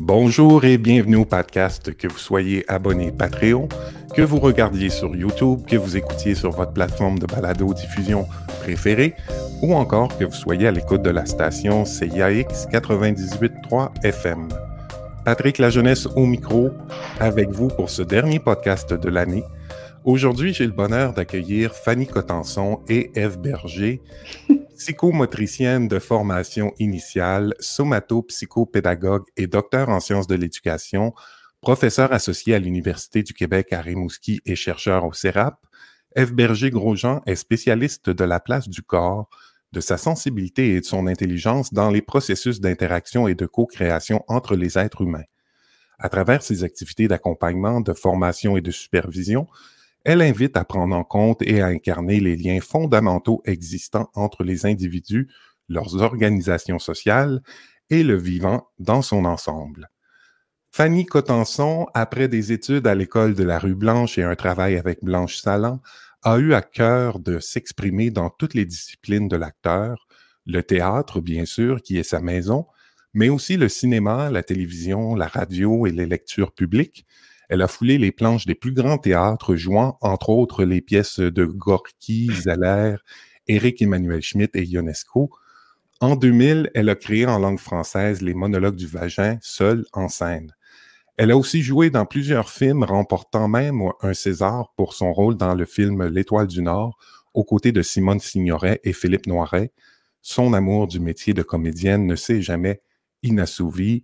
Bonjour et bienvenue au podcast, que vous soyez abonné Patreon, que vous regardiez sur YouTube, que vous écoutiez sur votre plateforme de balado-diffusion préférée ou encore que vous soyez à l'écoute de la station CIAX 98.3 FM. Patrick La Jeunesse au micro avec vous pour ce dernier podcast de l'année. Aujourd'hui, j'ai le bonheur d'accueillir Fanny Cotenson et Eve Berger, psychomotricienne de formation initiale, somato-psychopédagogue et docteur en sciences de l'éducation, professeur associé à l'Université du Québec à Rimouski et chercheur au CERAP. Eve Berger-Grosjean est spécialiste de la place du corps, de sa sensibilité et de son intelligence dans les processus d'interaction et de co-création entre les êtres humains. À travers ses activités d'accompagnement, de formation et de supervision, elle invite à prendre en compte et à incarner les liens fondamentaux existants entre les individus, leurs organisations sociales et le vivant dans son ensemble. Fanny Cotenson, après des études à l'école de la rue Blanche et un travail avec Blanche Salan, a eu à cœur de s'exprimer dans toutes les disciplines de l'acteur, le théâtre, bien sûr, qui est sa maison, mais aussi le cinéma, la télévision, la radio et les lectures publiques, elle a foulé les planches des plus grands théâtres, jouant entre autres les pièces de Gorky, Zeller, Éric Emmanuel Schmitt et Ionesco. En 2000, elle a créé en langue française les monologues du vagin, seule en scène. Elle a aussi joué dans plusieurs films, remportant même un César pour son rôle dans le film L'Étoile du Nord, aux côtés de Simone Signoret et Philippe Noiret. Son amour du métier de comédienne ne s'est jamais inassouvi.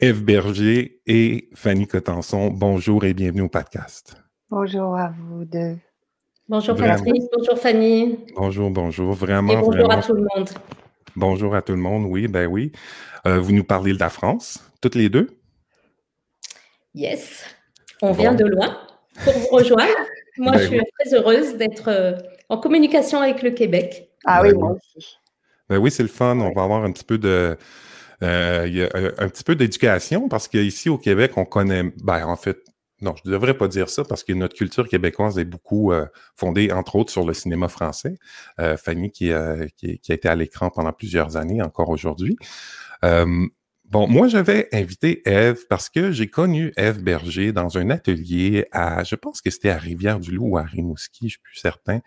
Eve Berger et Fanny Cotenson, bonjour et bienvenue au podcast. Bonjour à vous deux. Bonjour Patrick, bonjour Fanny. Bonjour, bonjour, vraiment. Et bonjour à tout le monde. Bonjour à tout le monde, oui, ben oui. Euh, vous nous parlez de la France, toutes les deux? Yes, on vient de loin pour vous rejoindre. Moi, ben je suis très heureuse d'être euh, en communication avec le Québec. Ah oui, ben moi aussi. Ben oui, c'est le fun. On va avoir un petit peu de, euh, il y a euh, un petit peu d'éducation parce qu'ici au Québec, on connaît, ben, en fait, non, je ne devrais pas dire ça parce que notre culture québécoise est beaucoup euh, fondée, entre autres, sur le cinéma français. Fanny, qui, a été à l'écran pendant plusieurs années, encore aujourd'hui. bon, moi, j'avais invité Eve parce que j'ai connu Eve Berger dans un atelier à, je pense que c'était à Rivière-du-Loup ou à Rimouski, je ne suis plus certain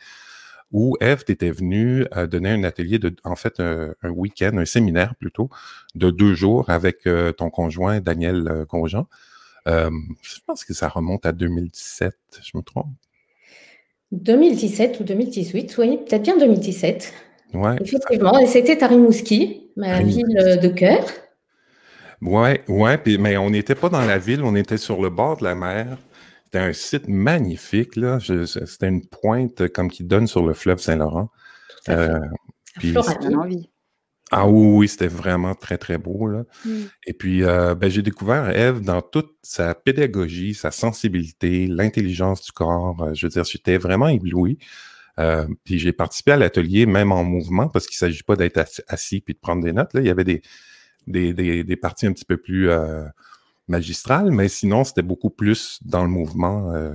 où Eve, tu étais venue euh, donner un atelier, de, en fait, un, week-end, un séminaire plutôt, de deux jours avec euh, ton conjoint Daniel euh, Grosjean. je pense que ça remonte à 2017, je me trompe. 2017 ou 2018, oui, peut-être bien 2017. Ouais. Effectivement, et c'était à Rimouski, ma ville de cœur. Ouais, ouais, mais on n'était pas dans la ville, on était sur le bord de la mer. C'était un site magnifique, là. C'était une pointe comme qui donne sur le fleuve Saint-Laurent. Euh, ah oui, c'était vraiment très, très beau. Là. Mm. Et puis, euh, ben, j'ai découvert Eve dans toute sa pédagogie, sa sensibilité, l'intelligence du corps. Euh, je veux dire, j'étais vraiment ébloui. Euh, puis j'ai participé à l'atelier, même en mouvement, parce qu'il ne s'agit pas d'être assis puis de prendre des notes. Là. Il y avait des, des, des, des parties un petit peu plus magistral, mais sinon, c'était beaucoup plus dans le mouvement euh,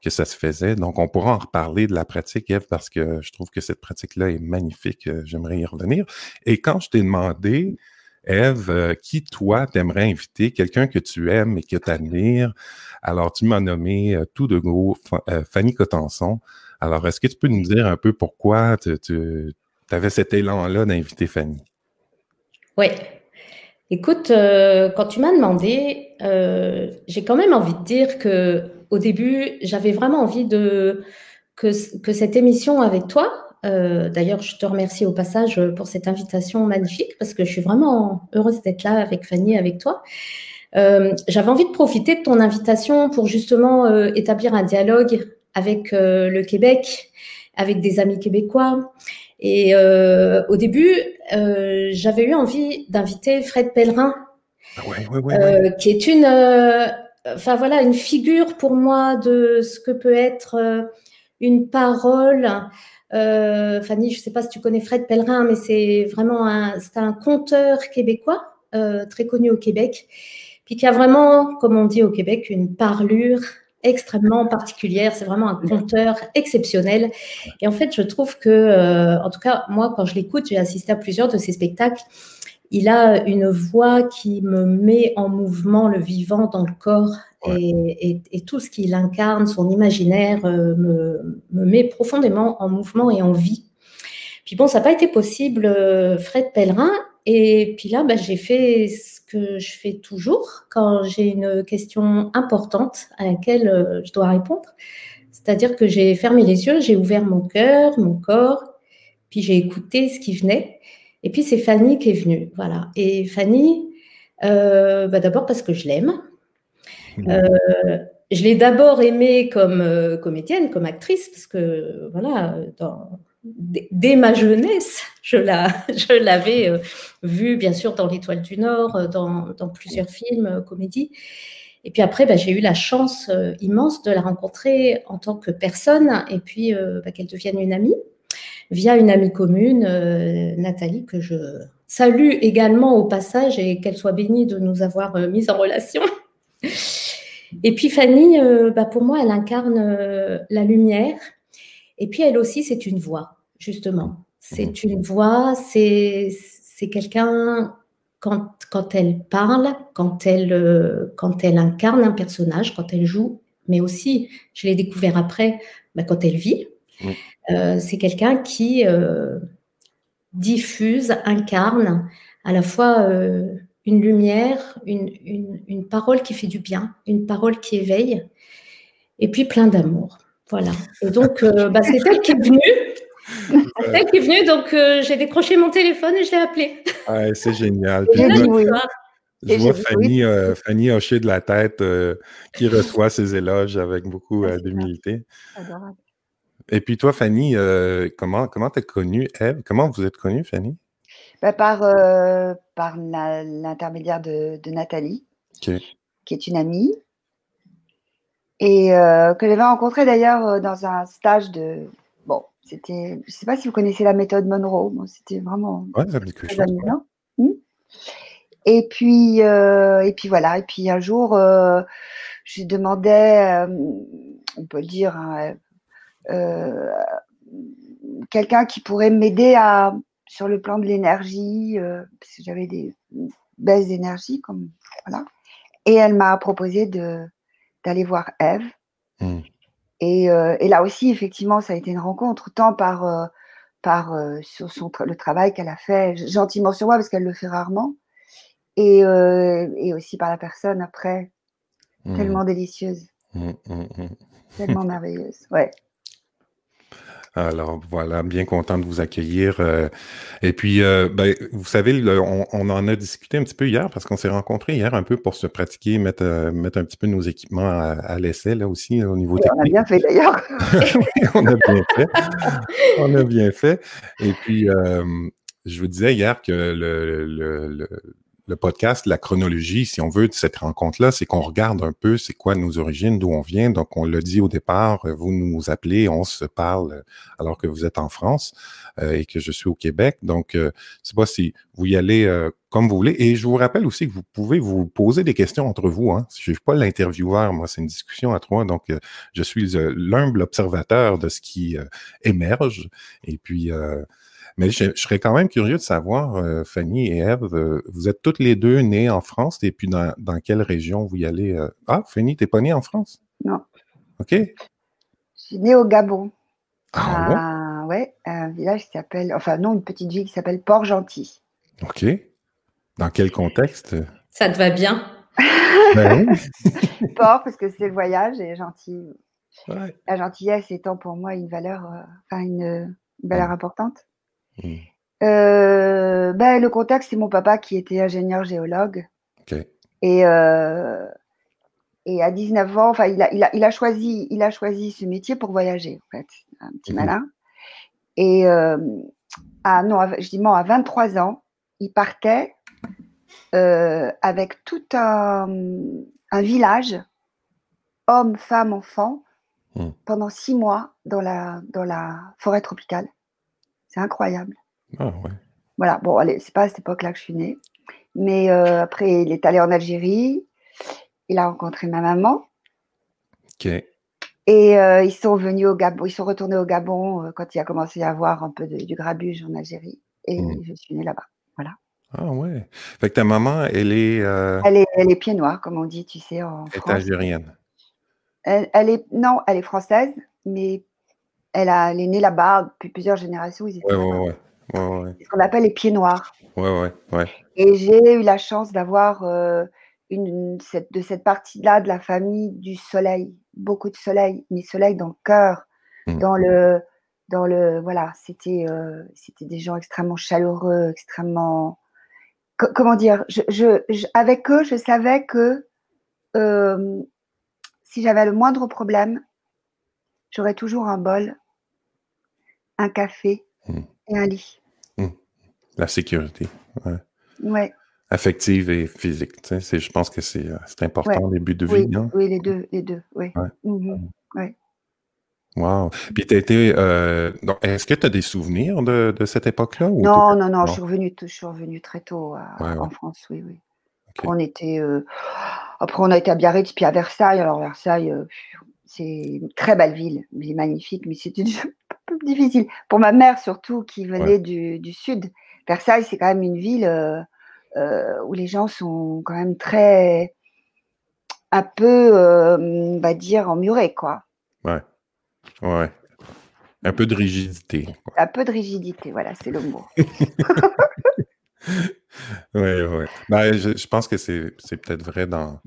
que ça se faisait. Donc, on pourra en reparler de la pratique, Eve, parce que je trouve que cette pratique-là est magnifique. Euh, j'aimerais y revenir. Et quand je t'ai demandé, Eve, euh, qui toi t'aimerais inviter, quelqu'un que tu aimes et que tu admires, alors tu m'as nommé tout de gros Fanny Cotenson. Alors, est-ce que tu peux nous dire un peu pourquoi tu avais cet élan-là d'inviter Fanny? Oui, Écoute, euh, quand tu m'as demandé, euh, j'ai quand même envie de dire que au début, j'avais vraiment envie de que, cette émission avec toi. Euh, d'ailleurs, je te remercie au passage pour cette invitation magnifique parce que je suis vraiment heureuse d'être là avec Fanny, avec toi. j'avais envie de profiter de ton invitation pour justement établir un dialogue avec le Québec, avec des amis québécois. Et euh, au début, euh, j'avais eu envie d'inviter Fred Pellerin, ah euh, qui est une, enfin voilà, une figure pour moi de ce que peut être une parole. Fanny, je ne sais pas si tu connais Fred Pellerin, mais c'est vraiment un, c'est un conteur québécois très connu au Québec, puis qui a vraiment, comme on dit au Québec, une parlure extrêmement particulière. C'est vraiment un conteur exceptionnel. Et en fait, je trouve que, euh, en tout cas, moi, quand je l'écoute, j'ai assisté à plusieurs de ses spectacles. il a une voix qui me met en mouvement le vivant dans le corps et, tout ce qu'il incarne, son imaginaire, euh, me, met profondément en mouvement et en vie. Puis bon, ça n'a pas été possible, euh, Fred Pellerin. Et puis là, bah, j'ai fait ce que je fais toujours quand j'ai une question importante à laquelle euh, je dois répondre. C'est-à-dire que j'ai fermé les yeux, j'ai ouvert mon cœur, mon corps, puis j'ai écouté ce qui venait. Et puis c'est Fanny qui est venue, voilà. Et Fanny, euh, bah, d'abord parce que je l'aime. Mmh. Euh, je l'ai d'abord aimée comme comédienne, comme actrice, parce que voilà, dès ma jeunesse, je, la, je l'avais vue bien sûr dans l'Étoile du Nord, dans, plusieurs films, comédies. Et puis après, bah, j'ai eu la chance immense de la rencontrer en tant que personne et puis bah, qu'elle devienne une amie via une amie commune, euh, Nathalie, que je salue également au passage et qu'elle soit bénie de nous avoir euh, mis en relation. Et puis Fanny, euh, bah, pour moi, elle incarne la lumière. Et puis elle aussi, c'est une voix, justement. C'est mhm. une voix, c'est quelqu'un, quand, quand elle parle, quand elle, quand elle incarne un personnage, quand elle joue, mais aussi, je l'ai découvert après, bah, quand elle vit. Euh, c'est quelqu'un qui euh, diffuse, incarne à la fois euh, une lumière, une, parole qui fait du bien, une parole qui éveille, et puis plein d'amour. Voilà. Et donc, bah, c'est elle qui est venue. C'est elle qui est venue, donc j'ai décroché mon téléphone et je l'ai appelée. c'est génial. je vois Fanny, Fanny, hocher de la tête qui reçoit ses éloges avec beaucoup d'humilité. Adorable. Et puis toi, Fanny, euh, comment comment t'es connue, Eve? Comment vous êtes connue, Fanny? Bah, par, euh, par l'intermédiaire de, Nathalie, qui est une amie, et euh, que j'avais rencontrée d'ailleurs dans un stage de. Bon, c'était. Je ne sais pas si vous connaissez la méthode Monroe, c'était vraiment Ouais, ça chose, hmm. Et puis, et puis voilà, et puis un jour, je demandais, on peut le dire, hein, euh, quelqu'un qui pourrait m'aider à sur le plan de l'énergie, euh, parce que j'avais des baisses d'énergie, comme voilà. Et elle m'a proposé de d'aller voir Eve. Hmm. Et, euh, et, là aussi, effectivement, ça a été une rencontre, tant par par sur son le travail qu'elle a fait gentiment sur moi parce qu'elle le fait rarement, et, et aussi par la personne après, hmm. tellement délicieuse, hmm, tellement merveilleuse, ouais. Alors voilà, bien content de vous accueillir. Euh, et puis, euh, ben, vous savez, on, en a discuté un petit peu hier parce qu'on s'est rencontrés hier un peu pour se pratiquer, mettre, euh, mettre un petit peu nos équipements à, l'essai là aussi au niveau technique. On a bien fait d'ailleurs. on a bien fait. On a bien fait. Et puis, je vous disais hier que le, le le podcast, la chronologie, si on veut, de cette rencontre-là, c'est qu'on regarde un peu c'est quoi nos origines, d'où on vient. Donc, on l'a dit au départ, vous nous appelez, on se parle euh, alors que vous êtes en France euh, et que je suis au Québec. Donc, euh, c'est pas si vous y allez comme vous voulez. Et je vous rappelle aussi que vous pouvez vous poser des questions entre vous. Hein. Je ne suis pas l'intervieweur, moi, c'est une discussion à trois. Donc, je suis l'humble observateur de ce qui émerge. Et puis, mais je, serais quand même curieux de savoir, euh, Fanny et Eve, euh, vous êtes toutes les deux nées en France et puis dans, quelle région vous y allez? Euh? Ah, Fanny, t'es pas née en France? Non. OK. Je suis née au Gabon. Ah, ouais? un village qui s'appelle, enfin non, une petite ville qui s'appelle Port-Gentil. OK. Dans quel contexte? Ça te va bien? Ben Port, parce que c'est le voyage et gentil. La gentillesse étant pour moi une valeur, enfin une, valeur importante. Mmh. Euh, ben, le contexte, c'est mon papa qui était ingénieur géologue. Et, euh, et à 19 ans, enfin, il a, il, a, il, a choisi, il a choisi ce métier pour voyager, en fait, un petit mmh malin. Et euh, à, non, je dis à 23 ans, il partait avec tout un, un, village, hommes, femmes, enfants, mmh. pendant six mois dans la, dans la forêt tropicale. C'est incroyable. Ah voilà, bon, allez, c'est pas à cette époque-là que je suis née. Mais euh, après, il est allé en Algérie. Il a rencontré ma maman. Ok. Et euh, ils sont venus au Gabon, ils sont retournés au Gabon euh, quand il a commencé à avoir un peu de, du grabuge en Algérie. Et mmh. je suis née là-bas. Voilà. Ah ouais. Fait que ta maman, elle est. Elle est, elle est pied noir, comme on dit, tu sais, en Elle est algérienne. Elle, elle, est, non, elle est française, mais elle, a, elle est née là-bas depuis plusieurs générations. Ils ouais, ouais, ouais, ouais, ce qu'on appelle les pieds noirs. Ouais, ouais, ouais. Et j'ai eu la chance d'avoir euh, une, cette, de cette partie-là de la famille du soleil, beaucoup de soleil, mais soleil dans le cœur, mmh. dans le, dans le, voilà, c'était, euh, c'était des gens extrêmement chaleureux, extrêmement comment dire, je, avec eux, je savais que euh, si j'avais le moindre problème, j'aurais toujours un bol, un café hmm. et un lit. Hmm. La sécurité. Ouais. ouais. Affective et physique. Tu sais, je pense que c'est euh, important, les buts de vie. Oui, oui les deux, les deux, oui. Ouais. Mhm. Wow. Puis tu été. Euh, est-ce que tu as des souvenirs de, de cette époque-là? Non, non, non, je suis revenue, je suis revenue très tôt en France, oui, oui. On était, euh, après, on a été à Biarritz, puis à Versailles. Alors, Versailles, euh, c'est une très belle ville, ville magnifique, mais c'était difficile. Pour ma mère, surtout, qui venait du, du, sud. Versailles, c'est quand même une ville où les gens sont quand même très. un peu, on va dire, emmurés, quoi. Ouais. Ouais. Un peu de rigidité. Un peu de rigidité, voilà, c'est le mot. oui, oui. Ben, je, pense que c'est peut-être vrai dans,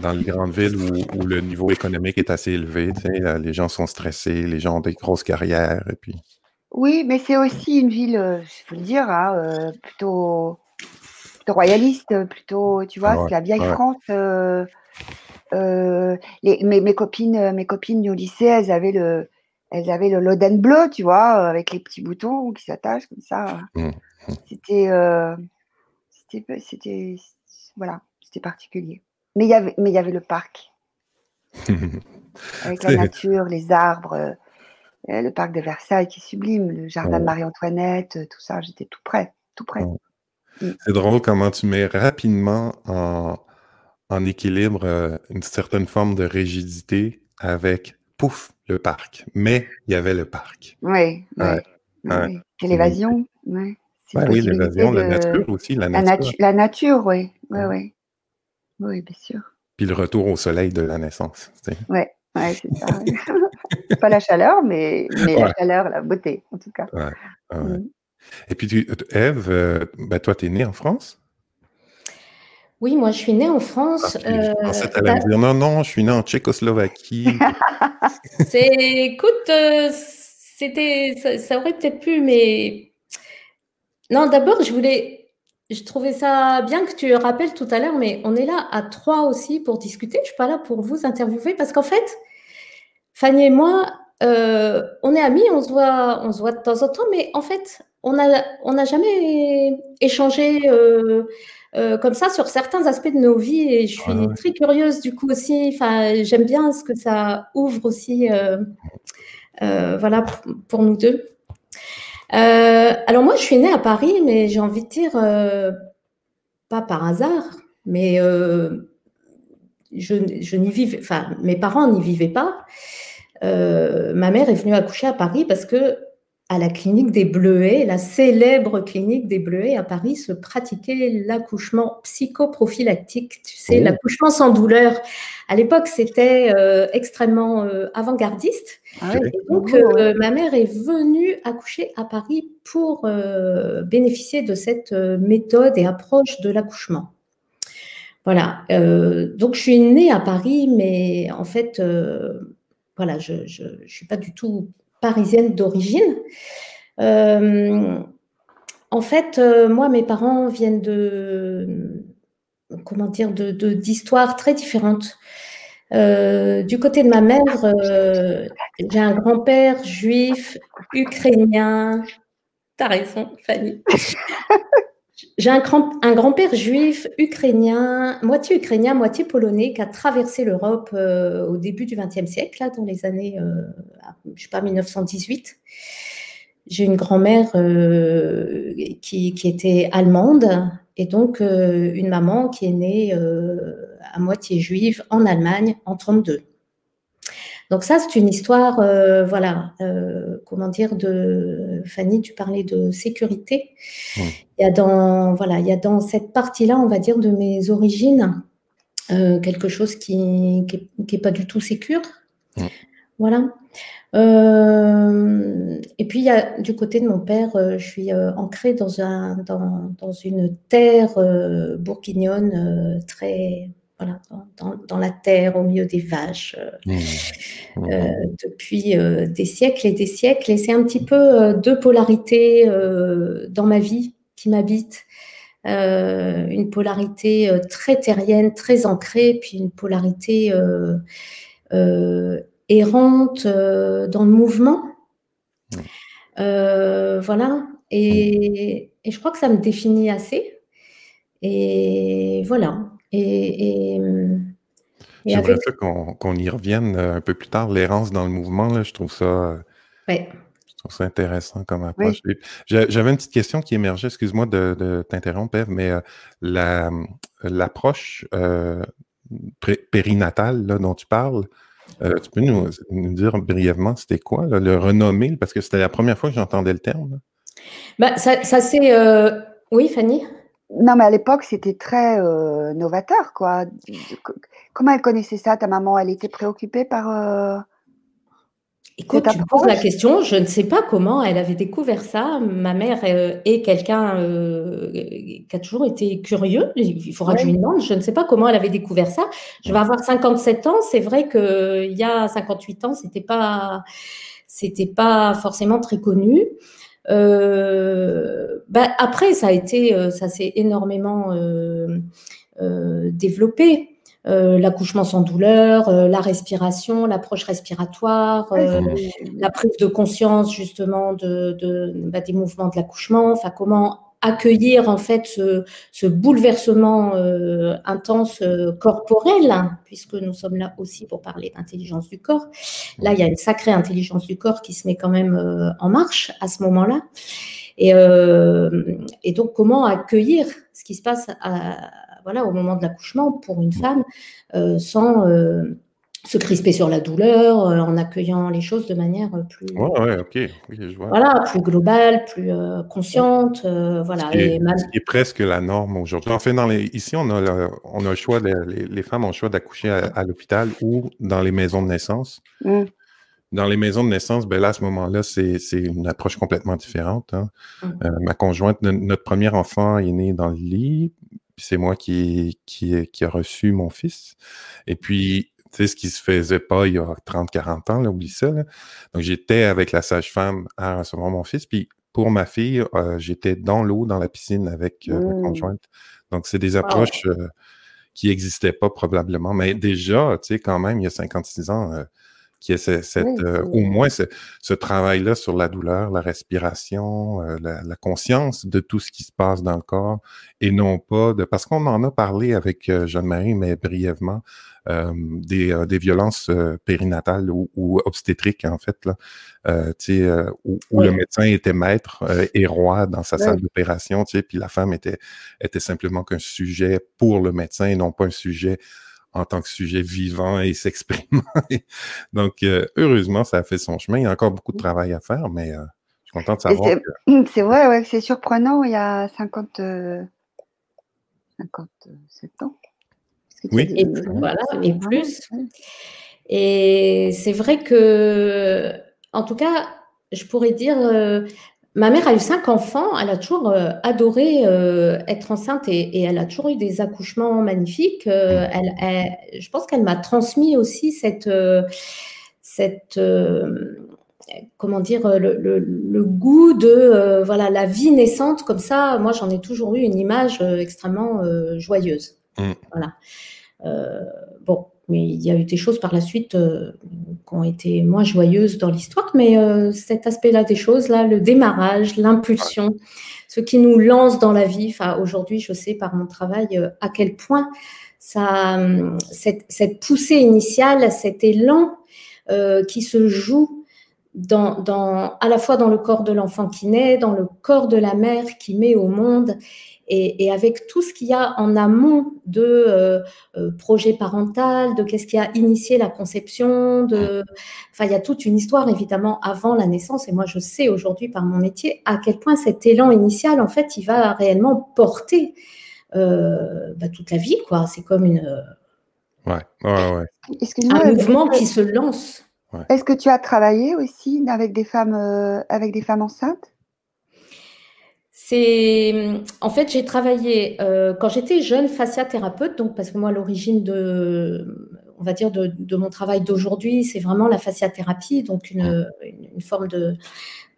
dans les grandes villes où, le niveau économique est assez élevé. les gens sont stressés, les gens ont des grosses carrières. Et puis... Oui, mais c'est aussi une ville, euh, je faut le dire, hein, euh, plutôt, royaliste, plutôt, tu vois, c'est la vieille France. Euh, euh, mes, copines, mes copines au lycée, elles avaient le, elles avaient le Loden bleu, tu vois, euh, avec les petits boutons qui s'attachent comme ça. Mmh, mmh. C'était, euh, c'était, voilà, c'était particulier. Mais il y avait, mais il y avait le parc, avec la nature, les arbres, le parc de Versailles qui est sublime, le jardin de Marie-Antoinette, tout ça. J'étais tout près, tout près. Mmh. C'est drôle comment tu mets rapidement en, en équilibre euh, une certaine forme de rigidité avec, pouf, le parc. Mais il y avait le parc. Oui, oui. C'est l'évasion. oui, l'évasion, la nature aussi, la nature. La, nature, oui. Oui, oui. Bien sûr. Puis le retour au soleil de la naissance. Oui, ouais, c'est ça. Pas la chaleur, mais, mais la chaleur, la beauté, en tout cas. Mm. Et puis, tu, Eve, euh, ben, toi, tu es née en France? Oui, moi, je suis née en France. Ah, euh, bah dire non, non, je suis née en Tchécoslovaquie. c'est, écoute, euh, c'était, ça, aurait peut-être pu, mais non. D'abord, je voulais, je trouvais ça bien que tu rappelles tout à l'heure, mais on est là à trois aussi pour discuter. Je suis pas là pour vous interviewer parce qu'en fait, Fanny et moi, euh, on est amis, on se voit, on se voit de temps en temps, mais en fait, on a, on n'a jamais échangé. Euh, comme ça sur certains aspects de nos vies et je suis très curieuse du coup aussi. Enfin, j'aime bien ce que ça ouvre aussi, euh, euh, voilà, pour, nous deux. Alors moi, je suis née à Paris, mais j'ai envie de dire pas par hasard, mais je, je n'y vivais, enfin, mes parents n'y vivaient pas. ma mère est venue accoucher à Paris parce que à la clinique des Bleuets, la célèbre clinique des Bleuets à Paris, se pratiquait l'accouchement psychoprophylactique, tu sais, oh. l'accouchement sans douleur. À l'époque, c'était euh, extrêmement euh, avant-gardiste. Ah donc, oh, euh, ma mère est venue accoucher à Paris pour bénéficier de cette méthode et approche de l'accouchement. Voilà. donc, je suis née à Paris, mais en fait, voilà, je ne suis pas du tout parisienne d'origine. Euh, en fait, euh, moi, mes parents viennent de, comment dire, de, d'histoires très différentes. Euh, du côté de ma mère, j'ai un grand-père juif, ukrainien. T'as raison, Fanny. J'ai un, grand-père juif ukrainien, moitié ukrainien, moitié polonais, qui a traversé l'Europe euh, au début du XXe siècle, là, dans les années, euh, je sais pas, 1918. J'ai une grand-mère euh, qui, était allemande et donc une maman qui est née à moitié juive en Allemagne en 32. Donc ça, c'est une histoire, voilà, comment dire, de Fanny, tu parlais de sécurité. Mmh. Il y a dans, voilà, il y a dans cette partie-là, on va dire, de mes origines, quelque chose qui n'est pas du tout sécure. Mmh. Voilà. Euh, et puis, il y a, du côté de mon père, euh, je suis euh, ancrée dans, un, dans, dans une terre bourguignonne, très. Voilà, dans, dans, la terre, au milieu des vaches, mmh. Mmh. depuis des siècles et des siècles. Et c'est un petit peu deux polarités dans ma vie qui m'habitent. une polarité très terrienne, très ancrée, puis une polarité errante euh, dans le mouvement. Euh, voilà. Et, je crois que ça me définit assez. Et voilà. Et, J'aimerais qu'on y revienne euh, un peu plus tard. L'errance dans le mouvement, là, je trouve ça. Je trouve ça intéressant comme approche. J'avais une petite question qui émergeait, excuse-moi de, t'interrompre, Eve, mais l'approche périnatale dont tu parles, euh, tu peux nous, dire brièvement c'était quoi, le renommé, parce que c'était la première fois que j'entendais le terme. Bah, ça, c'est. Euh, oui, Fanny? Non, mais à l'époque, c'était très euh, novateur, quoi. Comment elle connaissait ça, ta maman? Elle était préoccupée par. Écoute, tu me poses la question, je ne sais pas comment elle avait découvert ça. Ma mère euh, est quelqu'un euh, qui a toujours été curieux. Il faudra que je lui demande. Je ne sais pas comment elle avait découvert ça. Je vais avoir 57 ans. C'est vrai qu'il y a 58 ans, c'était pas, c'était pas forcément très connu. Euh, bah, après, ça a été, ça s'est énormément développé. Euh, l'accouchement sans douleur, euh, la respiration, l'approche respiratoire, euh, la prise de conscience justement de, bah, des mouvements de l'accouchement, enfin comment accueillir en fait ce, bouleversement intense corporel, hein, puisque nous sommes là aussi pour parler d'intelligence du corps. Là, il y a une sacrée intelligence du corps qui se met quand même en marche à ce moment-là. Et, donc, comment accueillir ce qui se passe voilà, au moment de l'accouchement pour une femme euh, sans euh, se crisper sur la douleur, euh, en accueillant les choses de manière plus, Voilà, plus globale, plus consciente, voilà. Ce qui, est, presque la norme aujourd'hui. En fait, dans les, ici, on a, le, on a le choix, les, femmes ont le choix d'accoucher à, l'hôpital ou dans les maisons de naissance. Mmh. Dans les maisons de naissance, ben là, à ce moment-là, c'est une approche complètement différente. Hein. Mmh. ma conjointe, notre premier enfant est né dans le lit, c'est moi qui, qui, qui a reçu mon fils. Et puis, tu sais, ce qui se faisait pas il y a 30, 40 ans, là, oublie ça. Donc, j'étais avec la sage-femme à recevoir mon fils. Puis, pour ma fille, euh, j'étais dans l'eau, dans la piscine avec euh, ma mmh. conjointe. Donc, c'est des approches euh, qui n'existaient pas probablement. Mais déjà, tu sais, quand même, il y a 56 ans, qui est cette, euh, au moins ce, travail-là sur la douleur, la respiration, euh, la, conscience de tout ce qui se passe dans le corps et non pas de parce qu'on en a parlé avec euh, Jeanne-Marie, mais brièvement, des, des, violences périnatales ou, obstétriques, en fait, là, où, où le médecin était maître et roi dans sa salle d'opération, puis la femme était, était simplement qu'un sujet pour le médecin et non pas un sujet en tant que sujet vivant et s'exprimant. Donc, euh, heureusement, ça a fait son chemin. Il y a encore beaucoup de travail à faire, mais euh, je suis content de savoir. C'est vrai, ouais, c'est surprenant. Il y a 50, 57 ans. Oui. Et, voilà, et plus. Et c'est vrai que, en tout cas, je pourrais dire, euh, Ma mère a eu cinq enfants, elle a toujours euh, adoré euh, être enceinte et, elle a toujours eu des accouchements magnifiques. Euh, elle, je pense qu'elle m'a transmis aussi cette, cette comment dire, le, goût de voilà la vie naissante comme ça. Moi, j'en ai toujours eu une image extrêmement joyeuse. Mmh. Voilà. bon, mais il y a eu des choses par la suite euh, qui ont été moins joyeuses dans l'histoire, mais euh, cet aspect-là des choses, là, le démarrage, l'impulsion, ce qui nous lance dans la vie. Enfin, aujourd'hui, je sais par mon travail euh, à quel point cette, cette, poussée initiale, cet élan qui se joue dans, dans, à la fois dans le corps de l'enfant qui naît, dans le corps de la mère qui met au monde, et, et avec tout ce qu'il y a en amont de euh, euh, projet parental, de qu'est-ce qui a initié la conception, de, enfin il y a toute une histoire évidemment avant la naissance. Et moi je sais aujourd'hui par mon métier à quel point cet élan initial en fait il va réellement porter euh, bah, toute la vie quoi. C'est comme une ouais, ouais, ouais. un mouvement qui se lance. Est-ce que tu as travaillé aussi avec des femmes, euh, avec des femmes enceintes? C'est en fait j'ai travaillé euh, quand j'étais jeune fasciathérapeute donc parce que moi l'origine de on va dire de, de mon travail d'aujourd'hui c'est vraiment la fasciathérapie donc une, une, forme de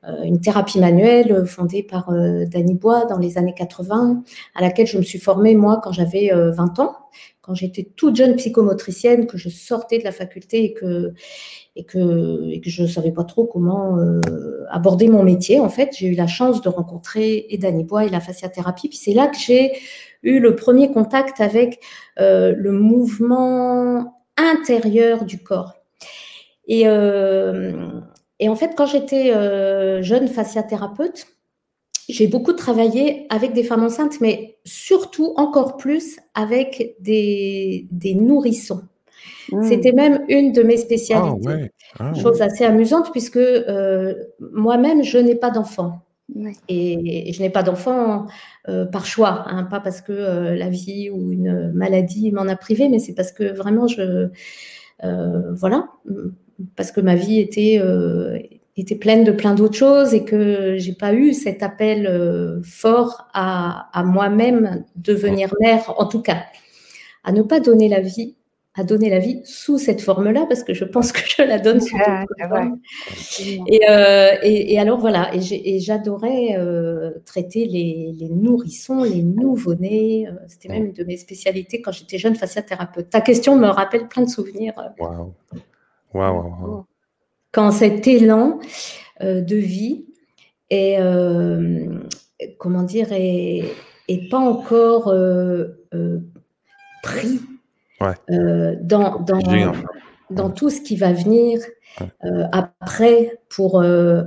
euh, une thérapie manuelle fondée par euh, Danny Bois dans les années 80 à laquelle je me suis formée moi quand j'avais 20 ans. Quand j'étais toute jeune psychomotricienne que je sortais de la faculté et que et que, je ne savais pas trop comment euh, aborder mon métier. En fait, j'ai eu la chance de rencontrer et Danny Bois et la fasciathérapie. Puis c'est là que j'ai eu le premier contact avec euh, le mouvement intérieur du corps. Et, euh, en fait, quand j'étais jeune fasciathérapeute, j'ai beaucoup travaillé avec des femmes enceintes, mais surtout encore plus avec des nourrissons. Mmh. C'était même une de mes spécialités. Ah, ouais. ah, Chose assez amusante puisque euh, moi-même, je n'ai pas d'enfant. Et, je n'ai pas d'enfant euh, par choix, hein, pas parce que euh, la vie ou une maladie m'en a privé, mais c'est parce que vraiment, je, euh, voilà, parce que ma vie était, euh, était pleine de plein d'autres choses et que j'ai pas eu cet appel euh, fort à, à moi-même devenir mère, en tout cas, à ne pas donner la vie à donner la vie sous cette forme-là, parce que je pense que je la donne sous formes. Et, euh, et, et, alors voilà, et j'adorais euh, traiter les, les, nourrissons, les nouveau-nés. Euh, c'était même une de mes spécialités quand j'étais jeune fasciathérapeute. Ta question me rappelle plein de souvenirs. Waouh! Waouh! Wow. Quand cet élan euh, de vie est, comment dire, est, est pas encore pris Ouais. Euh, dans, dans, dans tout ce qui va venir euh, après pour... Euh,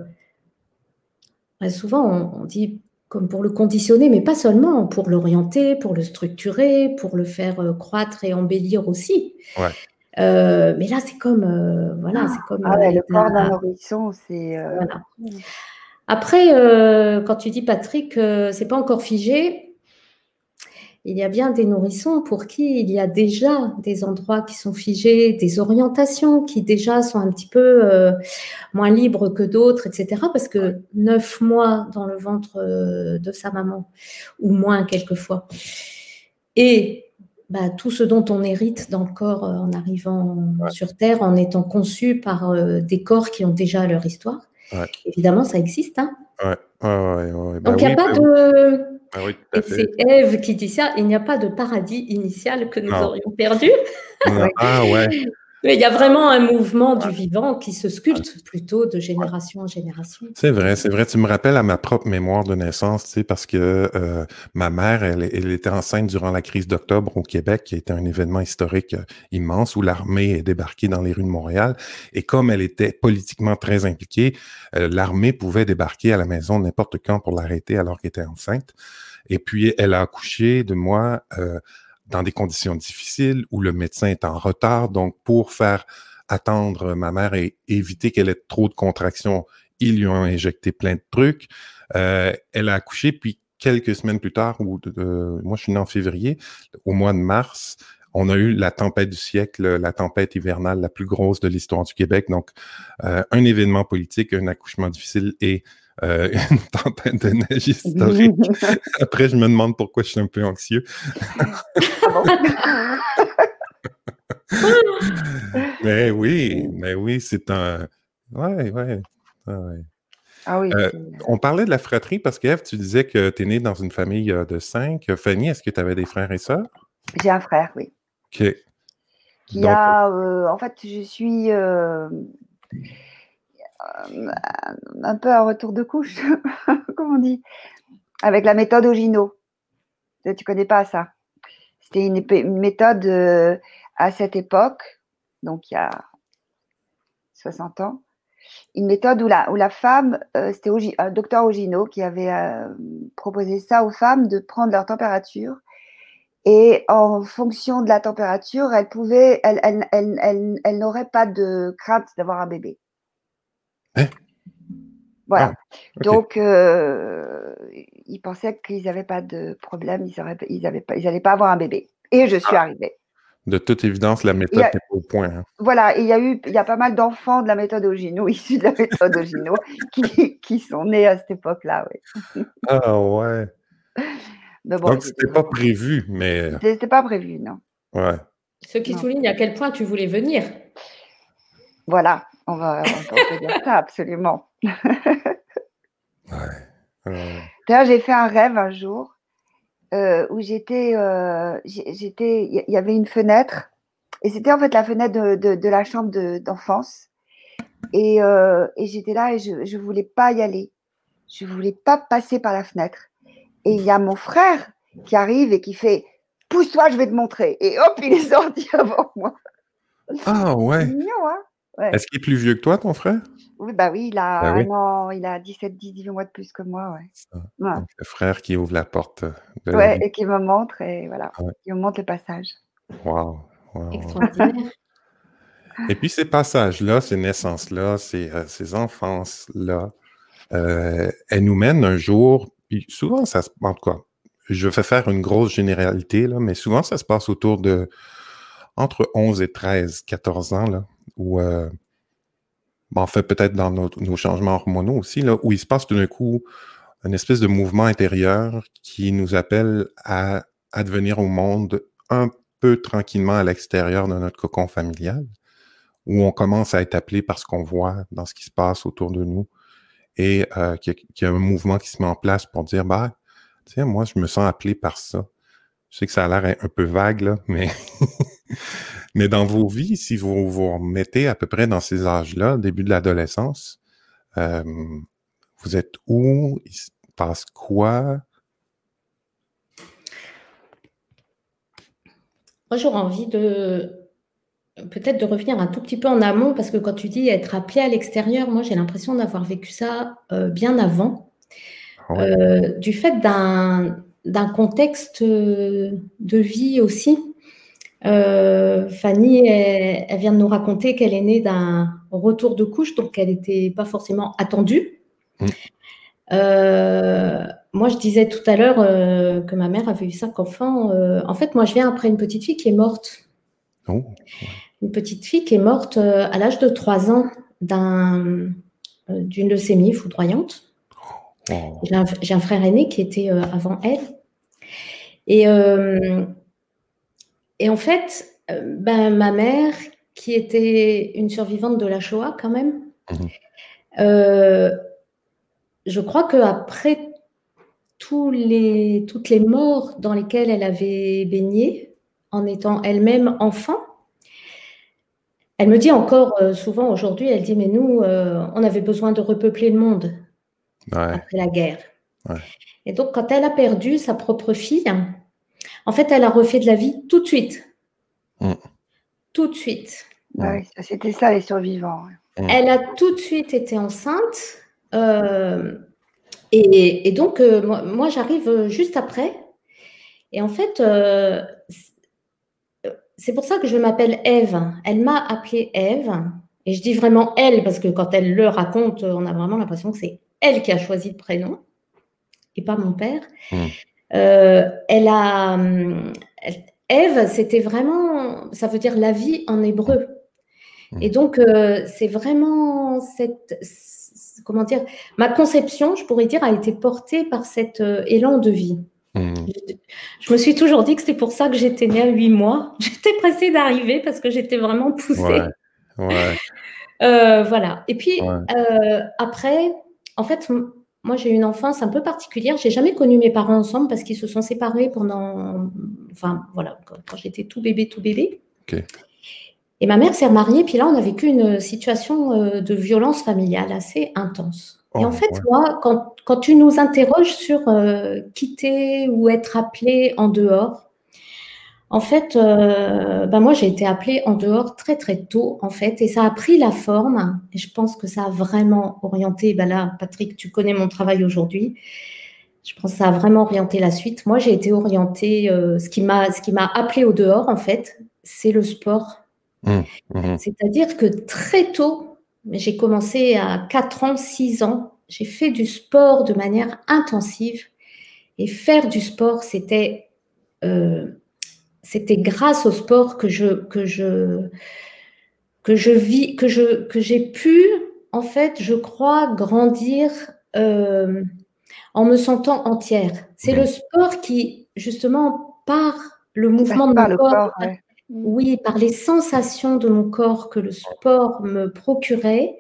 souvent, on, on, dit comme pour le conditionner, mais pas seulement, pour l'orienter, pour le structurer, pour le faire euh, croître et embellir aussi. Ouais. mais là, c'est comme... voilà, c'est comme... Ah ouais, le corps d'un nourrisson, c'est... Voilà. Après, quand tu dis, Patrick, c'est pas encore figé, il y a bien des nourrissons pour qui il y a déjà des endroits qui sont figés, des orientations qui déjà sont un petit peu euh, moins libres que d'autres, etc. Parce que neuf mois dans le ventre euh, de sa maman, ou moins quelquefois, et bah, tout ce dont on hérite dans le corps euh, en arrivant ouais. sur Terre, en étant conçu par euh, des corps qui ont déjà leur histoire. Ouais. Évidemment, ça existe. Hein ouais. Ouais, Donc, il n'y a pas de ah oui, et c'est Ève qui dit ça, il n'y a pas de paradis initial que nous aurions perdu. ah ouais. Mais il y a vraiment un mouvement du vivant qui se sculpte plutôt de génération en génération. C'est vrai, c'est vrai. Tu me rappelles à ma propre mémoire de naissance, tu sais, parce que euh, ma mère, elle, elle, était enceinte durant la crise d'octobre au Québec, qui était un événement historique euh, immense où l'armée est débarquée dans les rues de Montréal. Et comme elle était politiquement très impliquée, euh, l'armée pouvait débarquer à la maison n'importe quand pour l'arrêter alors qu'elle était enceinte. Et puis, elle a accouché de moi euh, dans des conditions difficiles où le médecin est en retard. Donc, pour faire attendre ma mère et éviter qu'elle ait trop de contractions, ils lui ont injecté plein de trucs. Euh, elle a accouché, puis quelques semaines plus tard, ou moi je suis né en février, au mois de mars, on a eu la tempête du siècle, la tempête hivernale la plus grosse de l'histoire du Québec. Donc, euh, un événement politique, un accouchement difficile et euh, une tempête de neige historique. Après, je me demande pourquoi je suis un peu anxieux. mais oui, mais oui, c'est un. Ouais, ouais. ouais. Ah oui, euh, on parlait de la fratrie parce que tu disais que tu es né dans une famille euh, de cinq. Fanny, est-ce que tu avais des frères et sœurs? J'ai un frère, oui. OK. Qui Donc, a, euh, en fait, je suis euh, un peu à retour de couche, comment on dit, avec la méthode Ogino. Tu connais pas ça C'était une, méthode euh, à cette époque, donc il y a 60 ans, une méthode où la, femme, euh, c'était un docteur Ogino qui avait proposé ça aux femmes de prendre leur température et en fonction de la température, elle pouvait, elle, elle, elle, elle, n'aurait pas de crainte d'avoir un bébé. Hein? Voilà. Ah, Donc, euh, ils pensaient qu'ils n'avaient pas de problème, ils n'allaient ils pas, ils pas avoir un bébé. Et je suis ah. arrivée. De toute évidence, la méthode est au point. Hein. Voilà, il y a eu, il y a pas mal d'enfants de la méthode Ogino, issus de la méthode Ogino, qui, qui, sont nés à cette époque-là. Oui. ah ouais. Donc, Donc, c'était pas prévu, mais. C'était pas prévu, non. Ouais. Ce qui souligne à quel point tu voulais venir. Voilà, on va, on dire ça, absolument. ouais. D'ailleurs, j'ai fait un rêve un jour euh, où j'étais, euh, j'étais, il y avait une fenêtre, et c'était en fait la fenêtre de, de, la chambre d'enfance. et, euh, et j'étais là et je ne voulais pas y aller. Je ne voulais pas passer par la fenêtre. Et il y a mon frère qui arrive et qui fait Pousse-toi, je vais te montrer. Et hop, il est sorti avant moi. Ah ouais. Mignon, hein Est-ce qu'il est plus vieux que toi, ton frère? Oui, bah oui, il a, ben il a 17, 18 mois de plus que moi. Ouais. le frère qui ouvre la porte. De ouais, et qui me montre, et voilà, qui me montre le passage. Waouh. Extraordinaire. Et puis ces passages-là, ces naissances-là, ces, euh, ces enfances-là, euh, elles nous mènent un jour puis souvent, ça se. En tout cas, je fais faire une grosse généralité, là, mais souvent, ça se passe autour de. entre 11 et 13, 14 ans, là, où. Euh, en fait, peut-être dans nos, changements hormonaux aussi, là, où il se passe tout d'un coup une espèce de mouvement intérieur qui nous appelle à advenir au monde un peu tranquillement à l'extérieur de notre cocon familial, où on commence à être appelé par ce qu'on voit dans ce qui se passe autour de nous et euh, qu'il y, a un mouvement qui se met en place pour dire, bah, tiens, moi, je me sens appelé par ça. Je sais que ça a l'air un, peu vague, là, mais, mais dans vos vies, si vous vous remettez à peu près dans ces âges-là, début de l'adolescence, euh, vous êtes où? Il se passe quoi? Moi, j'aurais envie de, peut-être de revenir un tout petit peu en amont, parce que quand tu dis être appelé à l'extérieur, moi j'ai l'impression d'avoir vécu ça euh, bien avant, ah euh, du fait d'un contexte de vie aussi. Fanny, elle, vient de nous raconter qu'elle est née d'un retour de couche, donc elle n'était pas forcément attendue. Mm. moi, je disais tout à l'heure que ma mère avait eu cinq enfants. en fait, moi, je viens après une petite fille qui est morte. Oh une petite fille qui est morte euh, à l'âge de 3 ans euh, d'une leucémie foudroyante. Oh. J'ai un, frère aîné qui était euh, avant elle. Et, et en fait, ben, ma mère, qui était une survivante de la Shoah quand même, mhm. je crois qu'après tous les, toutes les morts dans lesquelles elle avait baigné, en étant elle-même enfant, elle me dit encore euh, souvent aujourd'hui, elle dit, mais nous, euh, on avait besoin de repeupler le monde après la guerre. Et donc, quand elle a perdu sa propre fille, en fait, elle a refait de la vie tout de suite. Mm. Tout de suite. Oui, c'était ça les survivants. Mm. Elle a tout de suite été enceinte. Euh, et, donc, moi, moi j'arrive juste après. Et en fait, c'est pour ça que je m'appelle Eve. Elle m'a appelée Eve. Et je dis vraiment elle parce que quand elle le raconte, on a vraiment l'impression que c'est elle qui a choisi le prénom et pas mon père. Hmm. Euh, elle a. Eve, c'était vraiment. Ça veut dire la vie en hébreu. Hmm. Et donc, euh, c'est vraiment cette. Comment dire Ma conception, je pourrais dire, a été portée par cet euh, élan de vie. Hmm. Je me suis toujours dit que c'était pour ça que j'étais née à 8 mois. J'étais pressée d'arriver parce que j'étais vraiment poussée. Euh, voilà. Et puis, euh, après, en fait, moi, j'ai eu une enfance un peu particulière. J'ai jamais connu mes parents ensemble parce qu'ils se sont séparés pendant. Enfin, voilà, quand j'étais tout bébé, tout bébé. Et ma mère s'est remariée, puis là, on a vécu une situation euh, de violence familiale assez intense et en oh, fait, moi, quand, tu nous interroges sur euh, quitter ou être appelé en dehors, En fait, euh, ben moi, j'ai été appelée en dehors très très tôt, en fait, et ça a pris la forme. Et je pense que ça a vraiment orienté. Ben là, Patrick, tu connais mon travail aujourd'hui. Je pense que ça a vraiment orienté la suite. Moi, j'ai été orientée. Euh, ce qui m'a ce qui m'a appelée au dehors, en fait, c'est le sport. Mmh, mmh. C'est-à-dire que très tôt, j'ai commencé à 4 ans, 6 ans, j'ai fait du sport de manière intensive. Et faire du sport, c'était euh, c'était grâce au sport que je que je que je vis que je que j'ai pu en fait je crois grandir euh, en me sentant entière. C'est le sport qui justement par le mouvement de mon corps, oui par les sensations de mon corps que le sport me procurait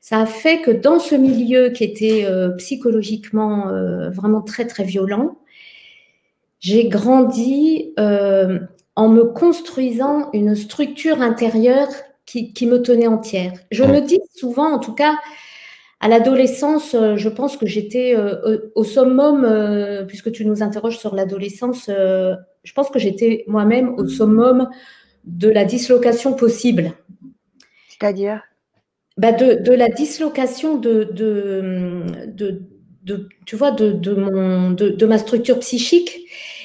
ça a fait que dans ce milieu qui était euh, psychologiquement euh, vraiment très très violent j'ai grandi euh, en me construisant une structure intérieure qui, me tenait entière. Je me dis souvent, en tout cas, à l'adolescence, euh, je pense que j'étais euh, au summum, puisque tu nous interroges sur l'adolescence, je pense que j'étais moi-même au summum de la dislocation possible. C'est-à-dire? Bah de, la dislocation de, de tu vois, de, mon, de, ma structure psychique.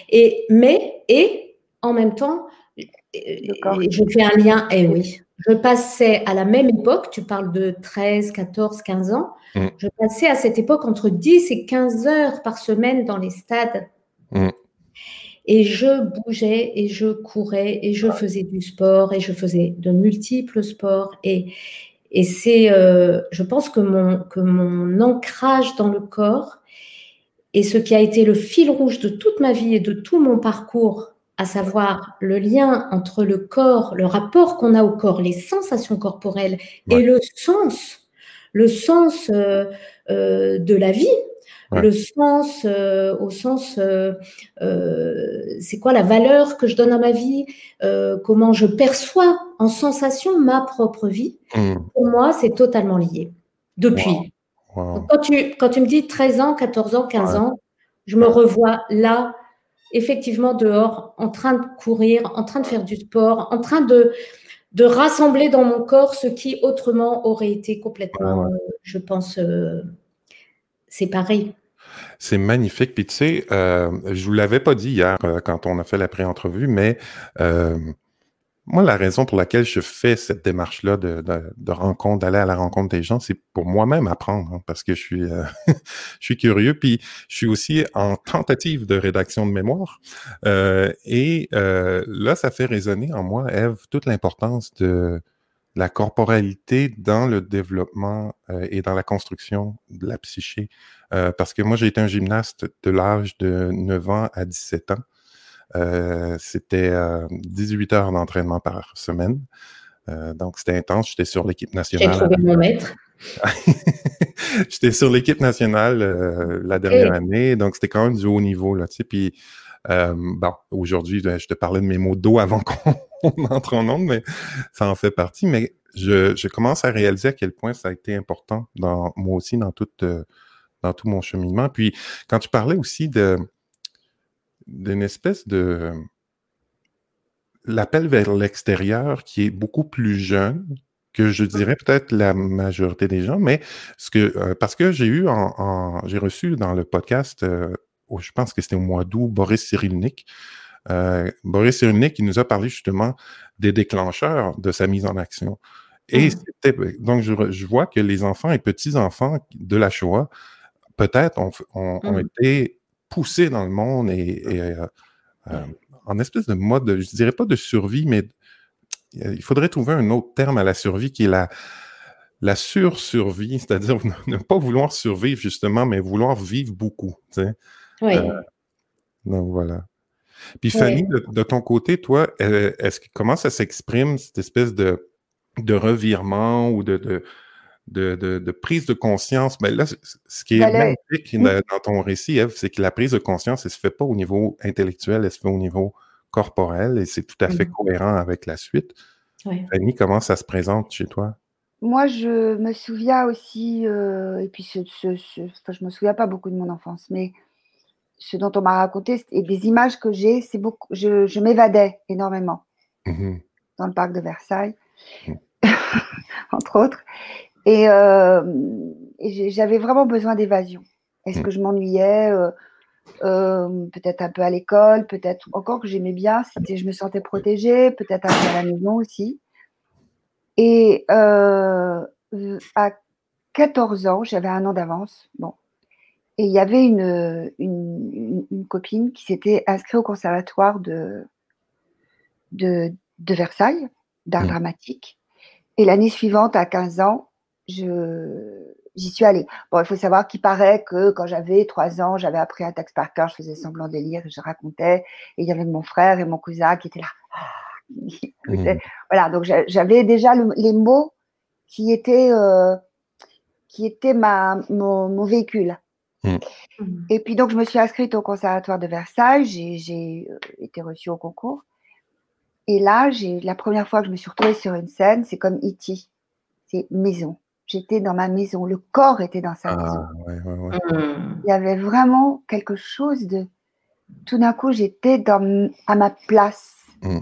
Et, mais, et en même temps, je fais un lien, et eh oui, je passais à la même époque, tu parles de 13, 14, 15 ans, mm. je passais à cette époque entre 10 et 15 heures par semaine dans les stades. Mm. Et je bougeais et je courais et je faisais du sport et je faisais de multiples sports. Et, et c'est, euh, je pense que mon, que mon ancrage dans le corps et ce qui a été le fil rouge de toute ma vie et de tout mon parcours, à savoir le lien entre le corps, le rapport qu'on a au corps, les sensations corporelles et le sens, le sens euh, euh, de la vie, le sens euh, au sens, euh, euh, c'est quoi la valeur que je donne à ma vie, comment je perçois en sensation ma propre vie. Mmh. Pour moi, c'est totalement lié. Depuis. quand, tu, quand tu me dis 13 ans, 14 ans, 15 ans, je me revois là, effectivement, dehors, en train de courir, en train de faire du sport, en train de, de rassembler dans mon corps ce qui autrement aurait été complètement, je pense, séparé. C'est magnifique. Puis tu sais, euh, je vous l'avais pas dit hier euh, quand on a fait la pré-entrevue, mais euh, moi, la raison pour laquelle je fais cette démarche-là de, de, rencontre, d'aller à la rencontre des gens, c'est pour moi-même apprendre, hein, parce que je suis, euh, je suis curieux, puis je suis aussi en tentative de rédaction de mémoire. et là, ça fait résonner en moi, Eve, toute l'importance de la corporalité dans le développement et dans la construction de la psyché. Euh, parce que moi, j'ai été un gymnaste de l'âge de 9 ans à 17 ans. Euh, c'était 18 euh, heures d'entraînement par semaine. donc, c'était intense. J'étais sur l'équipe nationale. J'ai trouvé mon maître. J'étais sur l'équipe nationale la dernière année, donc c'était quand même du haut niveau. Là, tu sais, puis, bon, aujourd'hui, je te parlais de mes mots d'eau avant qu'on entre en onde, mais ça en fait partie. Mais je, commence à réaliser à quel point ça a été important dans moi aussi dans tout mon cheminement. Puis quand tu parlais aussi d'une espèce de l'appel vers l'extérieur qui est beaucoup plus jeune que je dirais peut-être la majorité des gens, mais euh, parce que j'ai eu en, j'ai reçu dans le podcast, euh, je pense que c'était au mois d'août, Boris Cyrulnik. Euh, Boris Cyrulnik, qui nous a parlé justement des déclencheurs de sa mise en action. Et mmh. donc je, je, vois que les enfants et petits-enfants de la Shoah peut-être ont, mmh. été poussés dans le monde et, euh, euh, en espèce de mode, je ne dirais pas de survie, mais il faudrait trouver un autre terme à la survie qui est la, la sursurvie, c'est-à-dire ne pas vouloir survivre justement, mais vouloir vivre beaucoup. Oui. Euh, donc voilà. Puis Fanny, de, ton côté, toi, est-ce que comment ça s'exprime cette espèce de, de revirement ou de, de, prise de conscience? Mais là, ce qui est magnifique dans ton récit, Eve, c'est que la prise de conscience, elle ne se fait pas au niveau intellectuel, elle se fait au niveau corporel et c'est tout à fait mmh cohérent avec la suite. Fanny, comment ça se présente chez toi? Moi, je me souviens aussi, euh, et puis je ne me souviens pas beaucoup de mon enfance, mais ce dont on m'a raconté et des images que j'ai, c'est beaucoup. Je, je m'évadais énormément Mhm. dans le parc de Versailles, Mhm. entre autres. Et, euh, et j'avais vraiment besoin d'évasion. Est-ce Mhm. que je m'ennuyais euh, euh, Peut-être un peu à l'école, peut-être encore que j'aimais bien. C'était, je me sentais protégée, peut-être un peu à la maison aussi. Et à 14 ans, j'avais un an d'avance. Bon. Et il y avait une, une, une- une copine qui s'était inscrite au conservatoire de, de, de Versailles, d'art Mm. dramatique. Et l'année suivante, à 15 ans, je, j'y suis allée. Bon, il faut savoir qu'il paraît que quand j'avais 3 ans, j'avais appris un texte par cœur, je faisais semblant de lire, et je racontais. Et il y avait mon frère et mon cousin qui étaient là. Mhm. Voilà, donc j'a- j'avais déjà le- les mots qui étaient, euh, qui étaient ma, mon, mon véhicule. Et puis donc je me suis inscrite au conservatoire de Versailles, j'ai, euh, été reçue au concours. Et là, j'ai la première fois que je me suis retrouvée sur une scène, c'est comme E.T. C'est maison. J'étais dans ma maison, le corps était dans sa maison. Ah, ouais, ouais, ouais. Hmm. Il y avait vraiment quelque chose de. Tout d'un coup, j'étais dans, à ma place. Mm.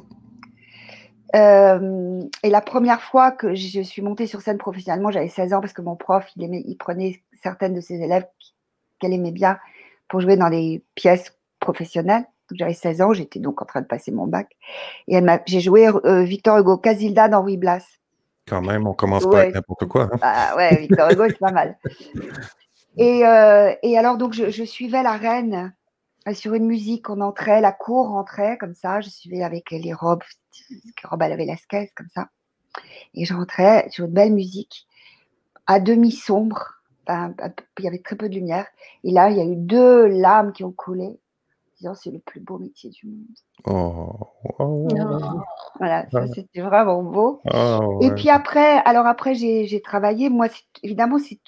Euh, et la première fois que je suis montée sur scène professionnellement, j'avais 16 ans parce que mon prof, il, aimait, il prenait certaines de ses élèves qui- qu'elle aimait bien pour jouer dans des pièces professionnelles. J'avais 16 ans, j'étais donc en train de passer mon bac. Et elle m'a- j'ai joué euh, Victor Hugo, Casilda dans Ruy Blas. Quand même, on commence pas Ouais. avec n'importe quoi. hein. Ah ouais, Victor Hugo, c'est pas mal. Et, euh, et alors, donc, je, je suivais la reine euh, sur une musique. On entrait, la cour rentrait comme ça. Je suivais avec les robes, les robes à la Velasquez, comme ça. Et je rentrais sur une belle musique, à demi sombre. Il y avait très peu de lumière. Et là, il y a eu deux lames qui ont coulé. Disant, c'est le plus beau métier du monde. Oh, oh. Voilà, ça, Ah. c'était vraiment beau. oh, Et puis après, alors après, j'ai j'ai travaillé. Moi, c'est- évidemment, c'est.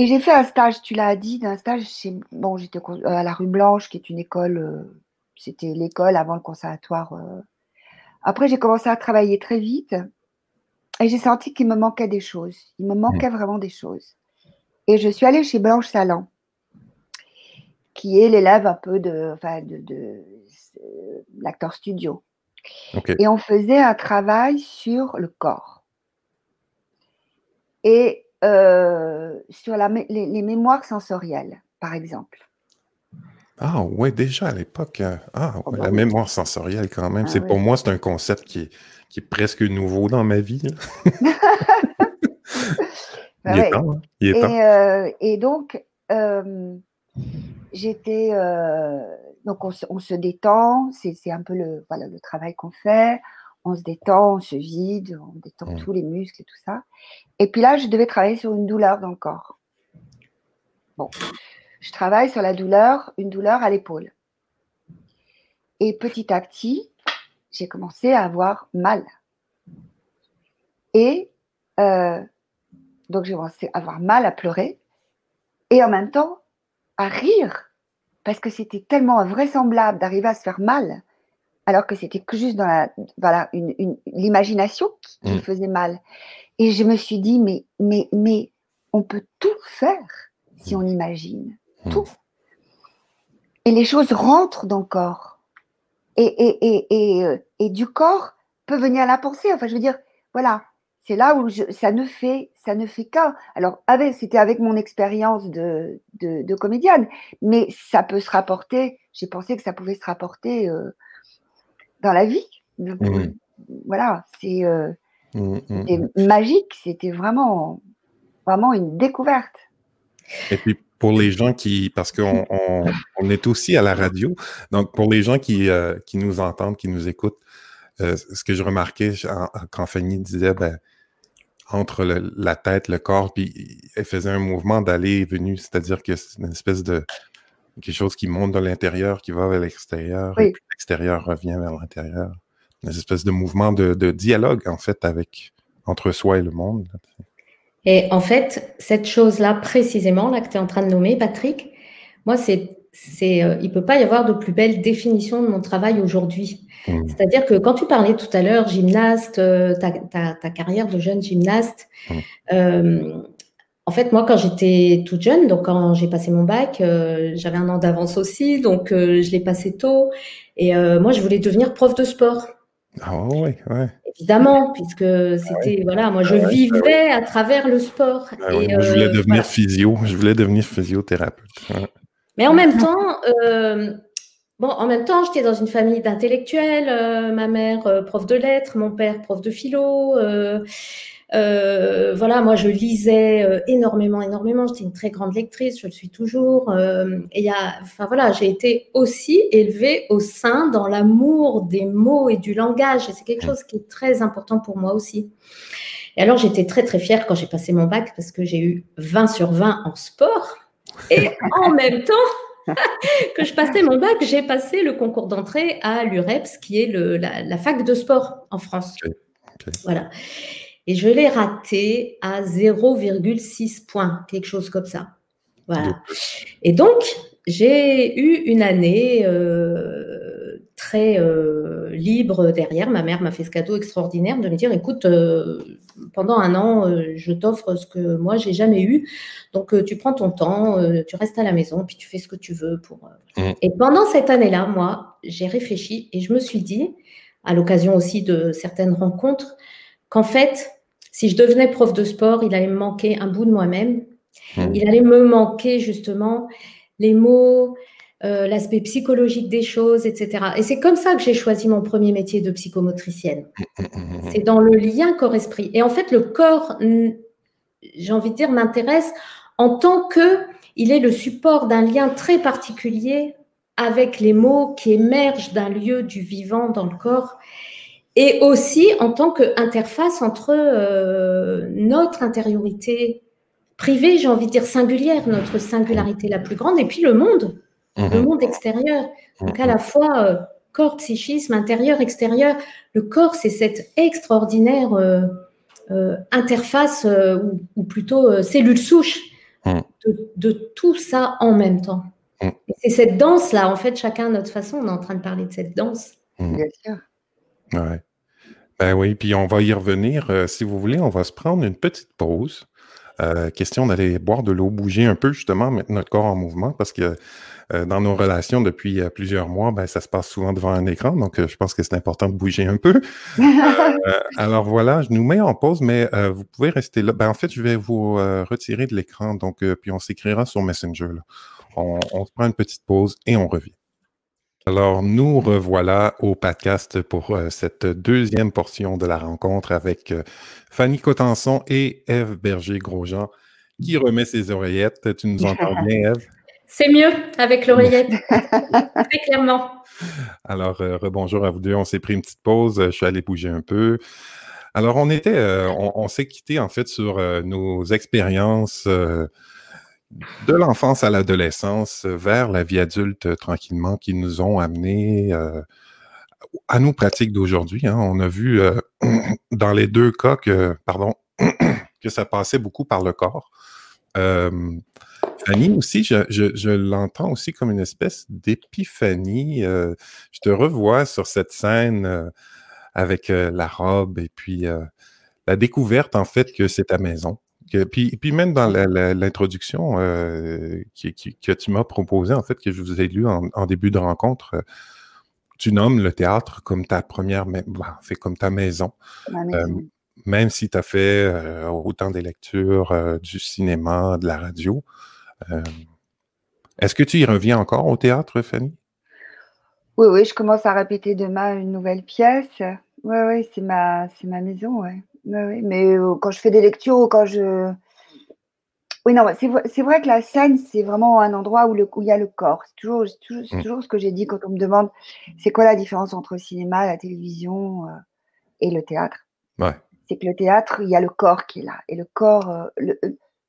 Et j'ai fait un stage, tu l'as dit, un stage chez. Bon, j'étais con- à la rue Blanche, qui est une école. euh, C'était l'école avant le conservatoire. euh. Après, j'ai commencé à travailler très vite. Et j'ai senti qu'il me manquait des choses. Il me manquait vraiment des choses. Et je suis allée chez Blanche Salan, qui est l'élève un peu de, enfin, de, de, euh, l'acteur studio. Et on faisait un travail sur le corps. Et euh, sur la les, les mémoires sensorielles, par exemple. Ah, ouais, déjà à l'époque. hein. Ah, Oh, bah la mémoire sensorielle quand même. Ah, c'est oui. pour moi, c'est un concept qui est, qui est presque nouveau dans ma vie. Ah Il est temps. hein. Il est temps. Et, euh, et donc, euh, j'étais. euh, donc, on se, on se détend, c'est un peu le, voilà, le travail qu'on fait. On se détend, on se vide, on détend Mm. tous les muscles et tout ça. Et puis là, je devais travailler sur une douleur dans le corps. Bon, je travaille sur la douleur, une douleur à l'épaule. Et petit à petit, j'ai commencé à avoir mal. Et euh, donc, j'ai commencé à avoir mal, à pleurer, et en même temps, à rire, parce que c'était tellement invraisemblable d'arriver à se faire mal, alors que c'était que juste dans la, voilà, une, une- l'imagination qui, qui Mm. faisait mal. Et je me suis dit, mais, mais, mais on peut tout faire si on imagine. Mm. Tout. Et les choses rentrent dans le corps. Et, et, et, et, euh, et du corps peut venir la pensée. Enfin, je veux dire, voilà, c'est là où je- ça ne fait, ça ne fait qu'un. Alors, avec, c'était avec mon expérience de, de, de comédienne, mais ça peut se rapporter. J'ai pensé que ça pouvait se rapporter euh, dans la vie. Donc, Mhm. Voilà, c'est euh, Mm, mm, c'était mm. magique. C'était vraiment, vraiment une découverte. Et puis pour les gens qui, parce qu'on on, on est aussi à la radio, donc pour les gens qui, euh, qui nous entendent, qui nous écoutent, euh, ce que je remarquais en- quand Fanny disait, ben, entre le- la tête, le corps, puis elle faisait un mouvement d'aller et venu, c'est-à-dire que c'est une espèce de quelque chose qui monte de l'intérieur, qui va vers l'extérieur, Oui. et puis l'extérieur revient vers l'intérieur. Une espèce de mouvement de, de dialogue, en fait, avec entre soi et le monde. Et en fait, cette chose-là, précisément, là que tu es en train de nommer, Patrick, moi, c'est, c'est, euh, il ne peut pas y avoir de plus belle définition de mon travail aujourd'hui. Mm. C'est-à-dire que quand tu parlais tout à l'heure, gymnaste, euh, ta, ta- ta carrière de jeune gymnaste, Mm. euh, en fait, moi, quand j'étais toute jeune, donc quand j'ai passé mon bac, j'avais un an d'avance aussi, donc je l'ai passé tôt. Et moi, je voulais devenir prof de sport. Ah oui, ouais. Évidemment, puisque ah c'était, voilà, moi, je ah vivais à travers le sport. Ah et, moi, je voulais devenir physio, je voulais devenir physiothérapeute. Mais en même temps, bon, en même temps, j'étais dans une famille d'intellectuels. ma mère, prof de lettres, mon père, prof de philo. Euh, voilà, moi je lisais euh, énormément, énormément. J'étais une très grande lectrice, je le suis toujours. Euh, et y a, enfin voilà, j'ai été aussi élevée au sein dans l'amour des mots et du langage. Et c'est quelque chose qui est très important pour moi aussi. Et alors j'étais très très fière quand j'ai passé mon bac parce que j'ai eu 20 sur 20 en sport. Et en même temps, que je passais mon bac, j'ai passé le concours d'entrée à l'UREPS, qui est le, la, fac de sport en France. Voilà. Et je l'ai raté à 0,6 points, quelque chose comme ça. Voilà. Et donc, j'ai eu une année euh, très euh, libre derrière. Ma mère m'a fait ce cadeau extraordinaire de me dire, écoute, euh, pendant un an, je t'offre ce que moi, j'ai jamais eu. Donc, tu prends ton temps, tu restes à la maison, puis tu fais ce que tu veux. Pour, mmh. Et pendant cette année-là, moi, j'ai réfléchi et je me suis dit, à l'occasion aussi de certaines rencontres, qu'en fait, si je devenais prof de sport, il allait me manquer un bout de moi-même. Hmm. Il allait me manquer justement les mots, euh, l'aspect psychologique des choses, etc. Et c'est comme ça que j'ai choisi mon premier métier de psychomotricienne. Hmm, hmm, c'est dans le lien corps-esprit. Et en fait, le corps, j'ai envie de dire, m'intéresse en tant que il est le support d'un lien très particulier avec les mots qui émergent d'un lieu du vivant dans le corps et aussi en tant qu'interface entre euh, notre intériorité privée, j'ai envie de dire singulière, notre singularité la plus grande, et puis le monde, le mhm. monde extérieur. Donc à la fois euh, corps, psychisme, intérieur, extérieur. Le corps, c'est cette extraordinaire euh, interface, ou, plutôt cellule souche mhm. de, tout ça en même temps. Mhm. C'est cette danse-là, en fait, chacun à notre façon, on est en train de parler de cette danse. Bien sûr. Ouais. Ben oui, puis on va y revenir. Euh, si vous voulez, on va se prendre une petite pause. Euh, question d'aller boire de l'eau, bouger un peu justement, mettre notre corps en mouvement parce que euh, dans nos relations depuis plusieurs mois, ben, ça se passe souvent devant un écran, donc je pense que c'est important de bouger un peu. alors voilà, je nous mets en pause, mais vous pouvez rester là. Ben, en fait, je vais vous retirer de l'écran, donc puis on s'écrira sur Messenger. On, on se prend une petite pause et on revient. Alors, nous revoilà au podcast pour euh, cette deuxième portion de la rencontre avec euh, Fanny Cotenson et Eve Berger-Grosjean qui remet ses oreillettes. Tu nous entends bien, Eve? C'est mieux avec l'oreillette, très clairement. Alors, euh, rebonjour à vous deux. On s'est pris une petite pause. Je suis allé bouger un peu. Alors, on était, on, s'est quitté en fait sur nos expériences de l'enfance à l'adolescence vers la vie adulte euh, tranquillement qui nous ont amenés euh, à nos pratiques d'aujourd'hui. Hein. On a vu euh, dans les deux cas que, pardon, que ça passait beaucoup par le corps. Fanny aussi, je, l'entends aussi comme une espèce d'épiphanie. je te revois sur cette scène avec la robe et puis la découverte en fait que c'est ta maison puis, puis, même dans l'introduction euh, que tu m'as proposé, en fait, que je vous ai lu en, début de rencontre, euh, tu nommes le théâtre comme ta première, fait bah, comme ta maison. Euh, même si tu as fait autant des lectures, du cinéma, de la radio. Est-ce que tu y reviens encore au théâtre, Fanny? Oui, oui, je commence à répéter demain une nouvelle pièce. Oui, oui, c'est ma, ma maison, ouais oui, mais quand je fais des lectures ou quand je. Oui, non, c'est vrai, que la scène, c'est vraiment un endroit où, le, il y a le corps. C'est toujours, toujours, mmh. toujours, ce que j'ai dit quand on me demande c'est quoi la différence entre le cinéma, la télévision et le théâtre? Ouais. C'est que le théâtre, il y a le corps qui est là. Et le corps, le,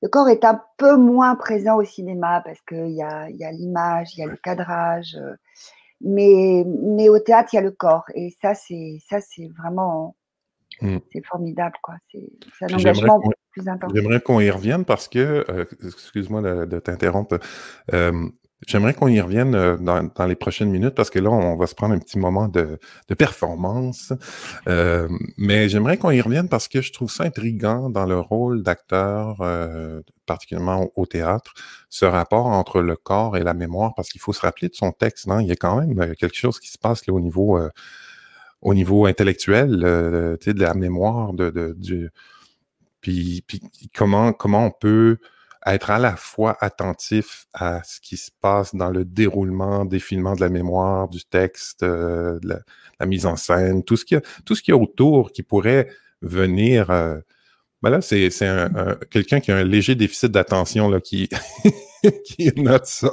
corps est un peu moins présent au cinéma parce qu'il y a, y a l'image, il y a le cadrage. mais, mais au théâtre, il y a le corps. Et ça, c'est vraiment Mmh. C'est formidable, quoi. C'est un engagement plus important. J'aimerais qu'on y revienne parce que, euh, excuse-moi de, t'interrompre, J'aimerais qu'on y revienne euh, dans, les prochaines minutes parce que là, on va se prendre un petit moment de, performance. Euh, mais j'aimerais qu'on y revienne parce que je trouve ça intriguant dans le rôle d'acteur, euh, particulièrement au, théâtre, ce rapport entre le corps et la mémoire, parce qu'il faut se rappeler de son texte. Non? Il y a quand même quelque chose qui se passe là, au niveau, au niveau intellectuel, de la mémoire, de, de du, puis, puis comment, comment on peut être à la fois attentif à ce qui se passe dans le déroulement, défilement de la mémoire, du texte, euh, de la, mise en scène, tout ce a, tout ce qui autour qui pourrait venir. Euh, ben là, c'est quelqu'un qui a un léger déficit d'attention là, qui, qui note ça,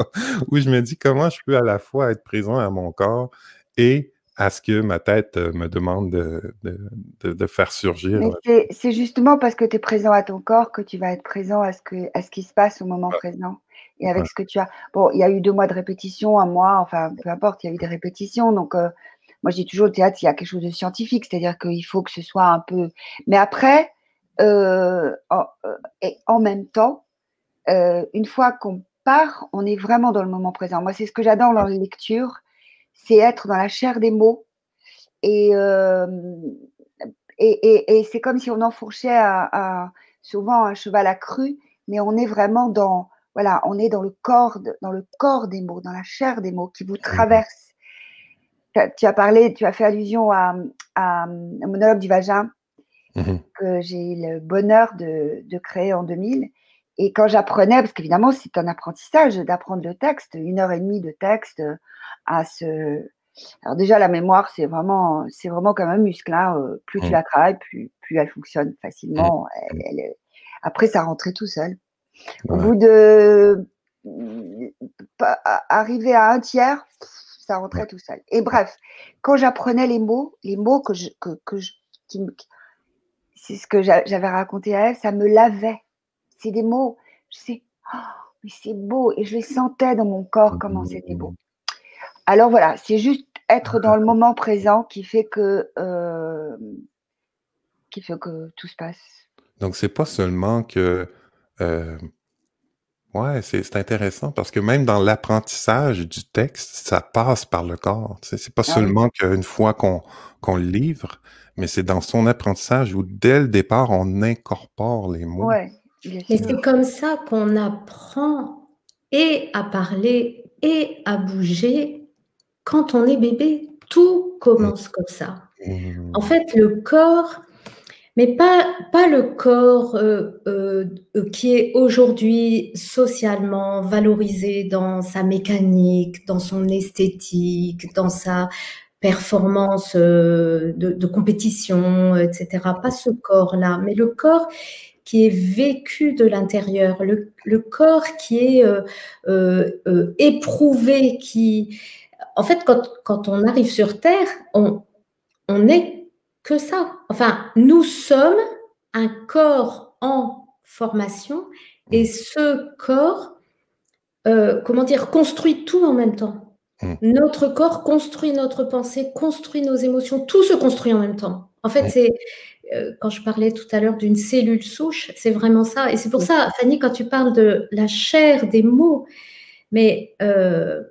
où je me dis comment je peux à la fois être présent à mon corps et à ce que ma tête euh, me demande de, de, de, faire surgir. C'est justement parce que tu es présent à ton corps que tu vas être présent à ce, que, à ce qui se passe au moment présent et avec ce que tu as. Bon, il y a eu deux mois de répétition, un mois, enfin, peu importe, il y a eu des répétitions. Donc, euh, moi, je dis toujours, le théâtre, il y a quelque chose de scientifique, c'est-à-dire qu'il faut que ce soit un peu. Mais après, euh, en, et en même temps, une fois qu'on part, on est vraiment dans le moment présent. Moi, c'est ce que j'adore dans les lectures c'est être dans la chair des mots. Euh, et, et, c'est comme si on enfourchait à, souvent un cheval accru, mais on est vraiment dans, voilà, on est dans le corps, dans le corps des mots, dans la chair des mots qui vous traversent. Tu as parlé, tu as fait allusion à, un monologue du vagin mmh que j'ai le bonheur de, de, créer en 2000. Et quand j'apprenais, parce qu'évidemment c'est un apprentissage d'apprendre le texte, une heure et demie de texte à se. Alors déjà la mémoire c'est vraiment c'est vraiment comme un muscle. Hein, euh, plus tu mmh. la travailles, plus, plus elle fonctionne facilement. Mmh. Après ça rentrait tout seul. Au bout de arriver à un tiers, ça rentrait tout seul. Et bref, quand j'apprenais les mots, les mots que je que, que je, c'est ce que j'avais raconté à elle, ça me lavait c'est des mots, je sais, oh, mais c'est beau, et je les sentais dans mon corps comment c'était beau. Alors voilà, c'est juste être dans le moment présent qui fait que, euh, qui fait que tout se passe. Donc c'est pas seulement que, euh, ouais, c'est intéressant parce que même dans l'apprentissage du texte, ça passe par le corps. C'est pas ah seulement qu'une fois qu'on qu'on le livre, mais c'est dans son apprentissage où dès le départ on incorpore les mots. Ouais, et c'est comme ça qu'on apprend et à parler et à bouger quand on est bébé. Tout commence comme ça. En fait, le corps, mais pas, pas le corps euh, euh, qui est aujourd'hui socialement valorisé dans sa mécanique, dans son esthétique, dans sa performance euh, de, de, compétition, etc. Pas ce corps-là, mais le corps qui est vécu de l'intérieur, le, corps qui est euh, euh, euh, éprouvé, qui... En fait, quand, on arrive sur Terre, on, on n'est que ça. Enfin, nous sommes un corps en formation et ce corps, comment dire, construit tout en même temps. Mmh. Notre corps construit notre pensée, construit nos émotions, tout se construit en même temps. En fait, c'est euh, quand je parlais tout à l'heure d'une cellule souche, c'est vraiment ça. Et c'est pour ça, Fanny, quand tu parles de la chair des mots, mais euh,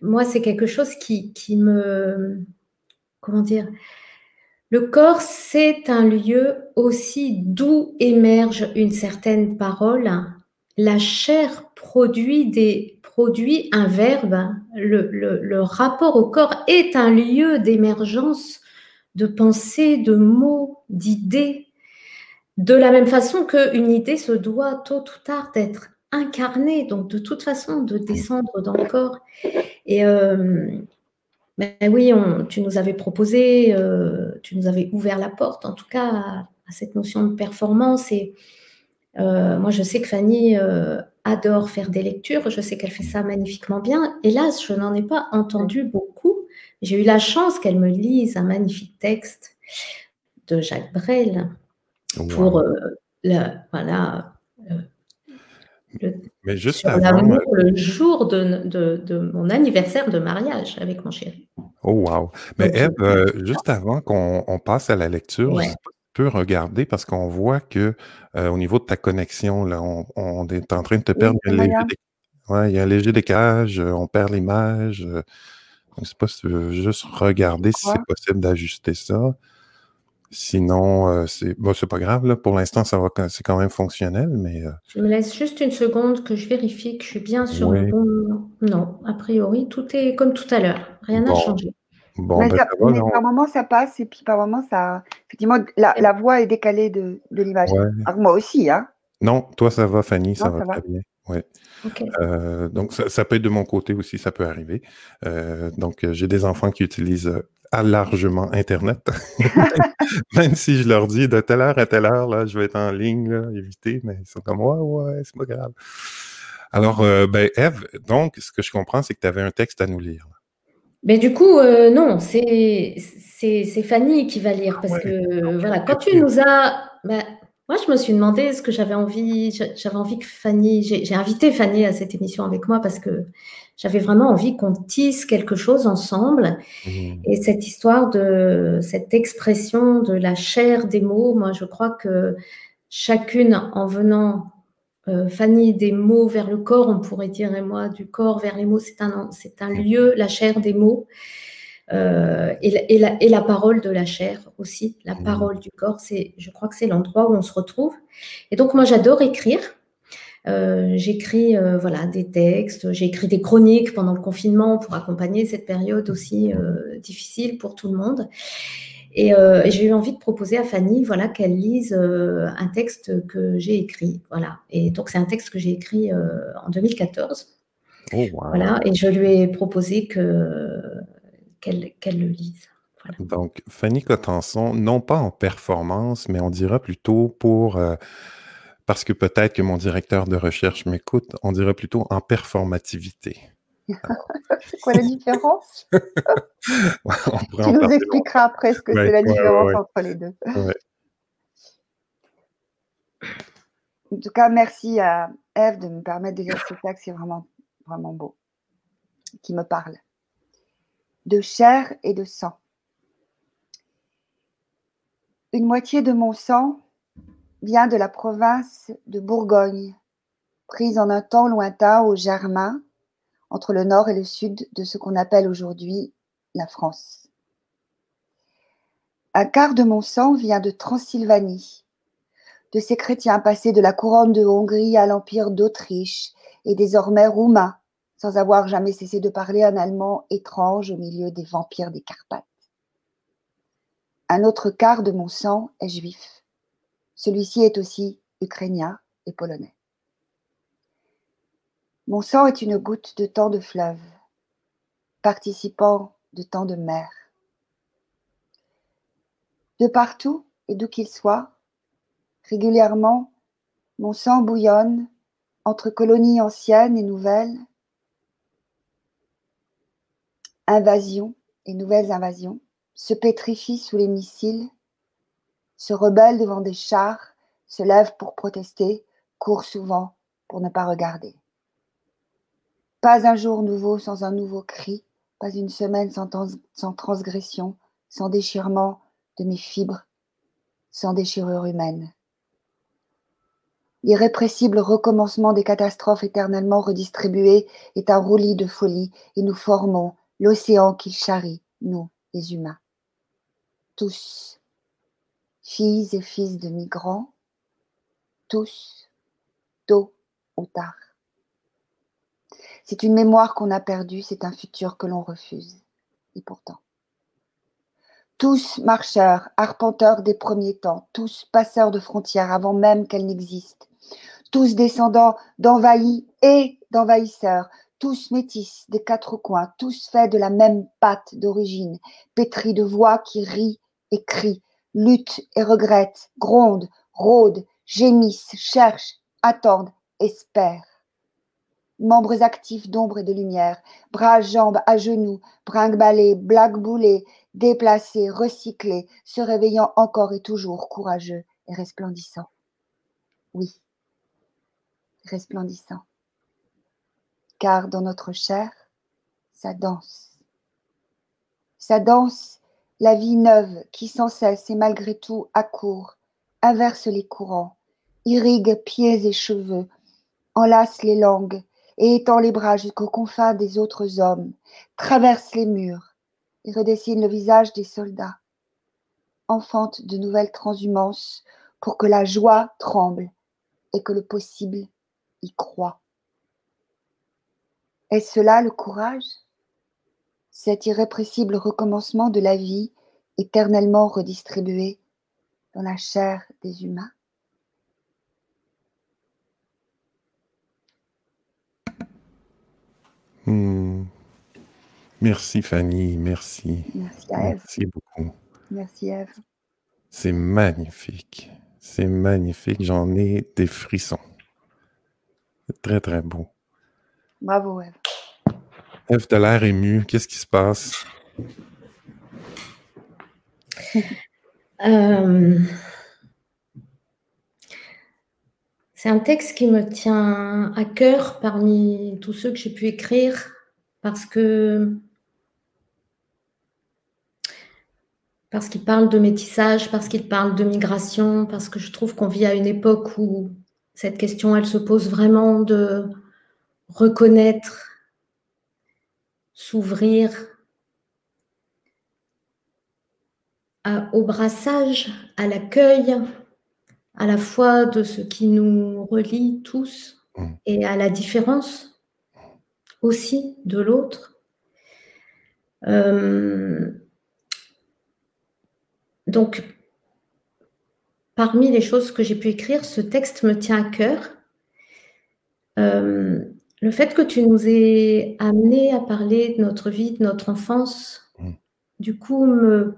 moi, c'est quelque chose qui, qui, me... Comment dire Le corps, c'est un lieu aussi d'où émerge une certaine parole. La chair produit, des, produit un verbe. Le, le, le rapport au corps est un lieu d'émergence de pensées, de mots, d'idées, de la même façon qu'une idée se doit tôt ou tard d'être incarnée, donc de toute façon de descendre dans le corps. Et euh, ben oui, tu nous avais proposé, euh, tu nous avais ouvert la porte, en tout cas, à, cette notion de performance. Et euh, moi, je sais que Fanny adore faire des lectures, je sais qu'elle fait ça magnifiquement bien. Hélas, je n'en ai pas entendu beaucoup. J'ai eu la chance qu'elle me lise un magnifique texte de Jacques Brel pour euh, voilà, euh, le, Mais juste avant, euh, le jour de, mon anniversaire de mariage avec mon chéri. Oh wow! Mais Eve, juste avant qu'on passe à la lecture, je peux regarder parce qu'on voit que au niveau de ta connexion, là, on, est en train de te perdre. Ouais, il y a un léger décalage, on perd l'image. Je ne sais pas si tu veux juste regarder si c'est possible d'ajuster ça. Sinon, euh, c'est bon, c'est pas grave. Là. Pour l'instant, ça va, c'est quand même fonctionnel, mais. Euh je me laisse juste une seconde que je vérifie que je suis bien sur le bon. Non, a priori, tout est comme tout à l'heure. Rien n'a changé. Bon, mais, ben, par moment, ça passe et puis par moment, ça. Effectivement, la, voix est décalée de, l'image. moi aussi, hein. Non, toi, ça va, Fanny, ça, va, très bien. Ouais. Euh, donc, ça, peut être de mon côté aussi, ça peut arriver. donc, j'ai des enfants qui utilisent à largement Internet. Même si je leur dis de telle heure à telle heure, là, je vais être en ligne, là, éviter, mais ils sont comme ouais, ouais, c'est pas grave. Alors, euh, ben, Eve, donc, ce que je comprends, c'est que tu avais un texte à nous lire. Mais du coup, euh, non, c'est Fanny qui va lire parce que voilà, quand tu nous as. Ben, moi, je me suis demandé ce que j'avais envie. J'avais envie que Fanny. J'ai invité Fanny à cette émission avec moi parce que j'avais vraiment envie qu'on tisse quelque chose ensemble. Mmh. Et cette histoire de cette expression de la chair des mots, moi, je crois que chacune, en venant, euh, Fanny, des mots vers le corps, on pourrait dire, et moi, du corps vers les mots, c'est un, c'est un mmh. lieu, la chair des mots. Euh, et, la, et, la, parole de la chair aussi, la mmh. parole du corps, c'est, je crois que c'est l'endroit où on se retrouve. Et donc moi j'adore écrire, euh, j'écris euh, voilà des textes, j'ai écrit des chroniques pendant le confinement pour accompagner cette période aussi difficile pour tout le monde. Et, j'ai eu envie de proposer à Fanny voilà qu'elle lise un texte que j'ai écrit voilà. Et donc c'est un texte que j'ai écrit en 2014. Voilà. Et je lui ai proposé que qu'elle le lise. Donc, Fanny Cotenson, non pas en performance, mais on dira plutôt pour parce que peut-être que mon directeur de recherche m'écoute, on dirait plutôt en performativité. c'est quoi la différence? Tu nous expliqueras après ce que c'est la différence entre les deux. En tout cas, merci à Eve de me permettre de lire ce texte, c'est vraiment, vraiment beau, qui me parle. De chair et de sang. Une moitié de mon sang vient de la province de Bourgogne, prise en un temps lointain au Germain, entre le nord et le sud de ce qu'on appelle aujourd'hui la France. Un quart de mon sang vient de Transylvanie, de ces chrétiens passés de la couronne de Hongrie à l'empire d'Autriche et désormais roumains, sans avoir jamais cessé de parler un allemand étrange au milieu des vampires des Carpates. Un autre quart de mon sang est juif celui-ci est aussi ukrainien et polonais. Mon sang est une goutte de tant de fleuves, participant de tant de mers. De partout et d'où qu'il soit, régulièrement, mon sang bouillonne entre colonies anciennes et nouvelles, invasions et nouvelles invasions, se pétrifie sous les missiles, se rebelle devant des chars, se lève pour protester, court souvent pour ne pas regarder. Pas un jour nouveau sans un nouveau cri, pas une semaine sans, sans transgression, sans déchirement de mes fibres, sans déchirure humaine. L'irrépressible recommencement des catastrophes éternellement redistribuées est un roulis de folie et nous formons l'océan qui charrie, nous, les humains. Tous, filles et fils de migrants, tous, tôt ou tard. C'est une mémoire qu'on a perdue, c'est un futur que l'on refuse. Et pourtant. Tous marcheurs, arpenteurs des premiers temps, tous passeurs de frontières avant même qu'elles n'existent, tous descendants d'envahis et d'envahisseurs, tous métis des quatre coins, tous faits de la même pâte d'origine, pétris de voix qui rient et crient, luttent et regrettent, grondent, rôdent, gémissent, cherchent, attendent, espèrent. Membres actifs d'ombre et de lumière, bras, jambes, à genoux, brinque-ballés, blague-boulés, déplacés, recyclés, se réveillant encore et toujours courageux et resplendissants. Oui, resplendissant. Car dans notre chair, ça danse. Ça danse la vie neuve qui sans cesse et malgré tout accourt, inverse les courants, irrigue pieds et cheveux, enlace les langues, et étend les bras jusqu'aux confins des autres hommes, traverse les murs et redessine le visage des soldats, enfante de nouvelles transhumances pour que la joie tremble et que le possible y croit. Est-ce cela le courage? Cet irrépressible recommencement de la vie éternellement redistribué dans la chair des humains? Hmm. Merci Fanny, merci. Merci à Eve. Merci beaucoup. Merci Eve. C'est magnifique. C'est magnifique. J'en ai des frissons. C'est très, très beau. Bravo Eve. Eve, de l'air ému. Qu'est-ce qui se passe? Euh, C'est un texte qui me tient à cœur parmi tous ceux que j'ai pu écrire parce que parce qu'il parle de métissage, parce qu'il parle de migration, parce que je trouve qu'on vit à une époque où cette question, elle se pose vraiment de reconnaître, s'ouvrir au brassage, à l'accueil, à la fois de ce qui nous relie tous mm. et à la différence aussi de l'autre. Euh, donc, parmi les choses que j'ai pu écrire, ce texte me tient à cœur. Euh, le fait que tu nous aies amené à parler de notre vie, de notre enfance, mm. du coup, me...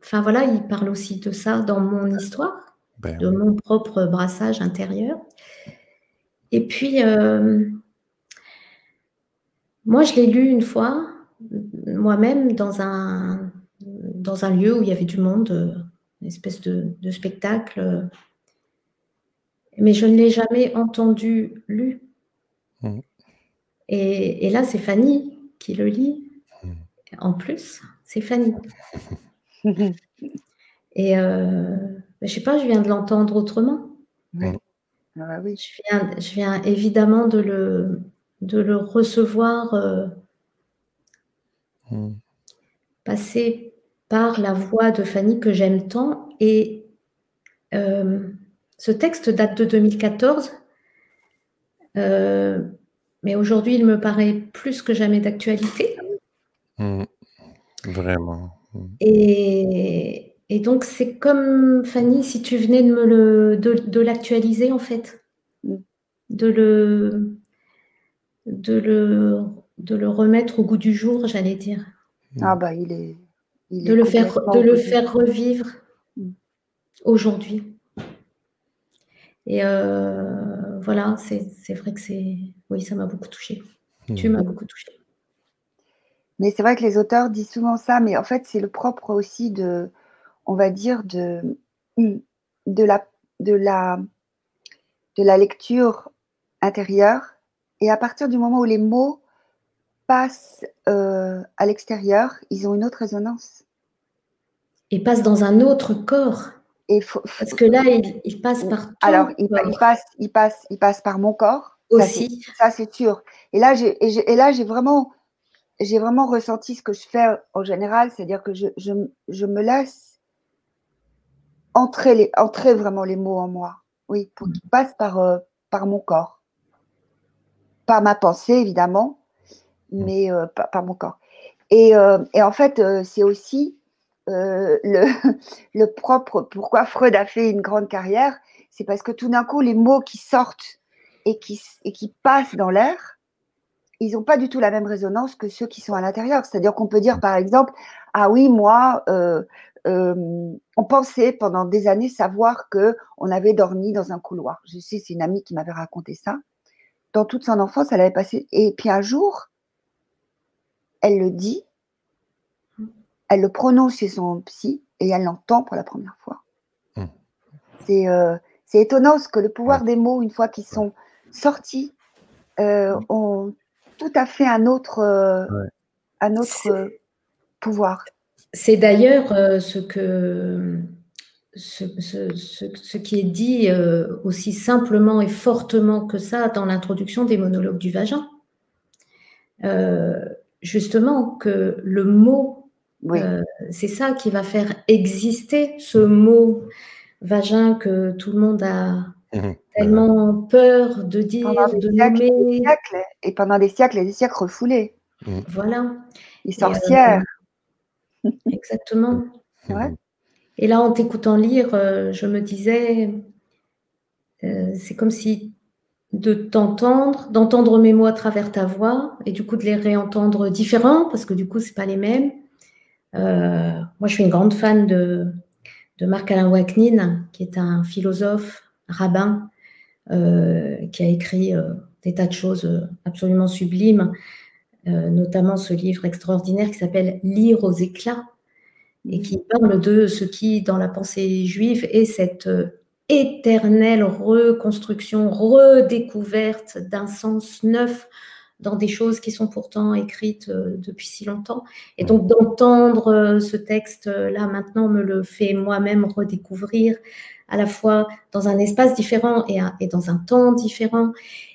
enfin voilà, il parle aussi de ça dans mon histoire. Ben de mon propre brassage intérieur. Et puis, euh, moi, je l'ai lu une fois, moi-même, dans un, dans un lieu où il y avait du monde, une espèce de, spectacle. Mais je ne l'ai jamais entendu lu. Mmh. Et, là, c'est Fanny qui le lit. Mmh. En plus, c'est Fanny. et euh, je sais pas, je viens de l'entendre autrement. Oui. Ah oui. Je, viens, évidemment de le, de le recevoir euh, passer par la voix de Fanny que j'aime tant. Et euh, ce texte date de 2014, euh, mais aujourd'hui il me paraît plus que jamais d'actualité. Hmm. Vraiment. Et, et donc, c'est comme, Fanny, si tu venais de me le, de, l'actualiser, en fait. Mm. De le, de, le, de le remettre au goût du jour, j'allais dire. Mm. Ah bah, il est... de le, faire, de le faire revivre mm. aujourd'hui. Et euh, voilà, c'est vrai que c'est... Oui, ça m'a beaucoup touché. Tu m'as beaucoup touché. Mais c'est vrai que les auteurs disent souvent ça, mais en fait, c'est le propre aussi de on va dire, de, de, la, de, la, de la lecture intérieure. Et à partir du moment où les mots passent euh, à l'extérieur, ils ont une autre résonance. Et passent dans un autre corps. Et Parce que là, ils, passent par Alors, ils, passent, ils, passent, ils passent par mon corps. Aussi. Ça, c'est sûr. Et là, j'ai, et, là, j'ai vraiment, j'ai vraiment ressenti ce que je fais en général, c'est-à-dire que je, je, je me laisse entrer, les, entrer vraiment les mots en moi. Oui, pour qu'ils passent par, euh, par mon corps. Pas ma pensée, évidemment, mais euh, par, mon corps. Et, euh, et en fait, c'est aussi le, le propre. Pourquoi Freud a fait une grande carrière C'est parce que tout d'un coup, les mots qui sortent et qui, et qui passent dans l'air, ils n'ont pas du tout la même résonance que ceux qui sont à l'intérieur. C'est-à-dire qu'on peut dire, par exemple, ah oui, moi, euh, on pensait pendant des années savoir que on avait dormi dans un couloir. Je sais, c'est une amie qui m'avait raconté ça. Dans toute son enfance, elle avait passé. Et puis un jour, elle le dit, elle le prononce chez son psy et elle l'entend pour la première fois. Hmm. Euh, c'est étonnant ce que le pouvoir des mots, une fois qu'ils sont sortis, euh, ont tout à fait un autre, un autre pouvoir. C'est d'ailleurs euh, ce que, ce, qui est dit euh, aussi simplement et fortement que ça dans l'introduction des monologues du vagin. Euh, justement, que le mot, euh, c'est ça qui va faire exister ce mot vagin que tout le monde a mmh tellement peur de dire, de nommer. Et, pendant des siècles et des siècles refoulés. Mmh. Voilà. Les sorcières. exactement. Ouais. Et là, en t'écoutant lire, euh, je me disais, euh, c'est comme si de t'entendre, d'entendre mes mots à travers ta voix, et du coup de les réentendre différents, parce que du coup, ce pas les mêmes. Euh, moi, je suis une grande fan de, de Marc-Alain Waknin, qui est un philosophe, rabbin, qui a écrit des tas de choses absolument sublimes, notamment ce livre extraordinaire qui s'appelle Lire aux éclats, et qui parle de ce qui, dans la pensée juive, est cette euh, éternelle reconstruction, redécouverte d'un sens neuf dans des choses qui sont pourtant écrites euh, depuis si longtemps. Et donc d'entendre euh, ce texte-là maintenant me le fait moi-même redécouvrir à la fois dans un espace différent et, dans un temps différent.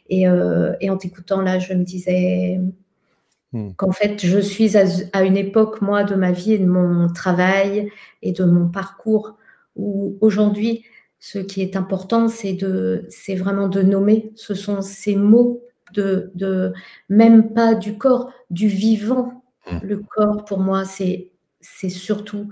Et, et en t'écoutant là, je me disais, Hmm. Qu'en fait, je suis à, une époque, moi, de ma vie et de mon travail et de mon parcours où aujourd'hui, ce qui est important, c'est de, c'est vraiment de nommer. Ce sont ces mots de, de, même pas du corps, du vivant. Hmm. Le corps, pour moi, c'est, c'est surtout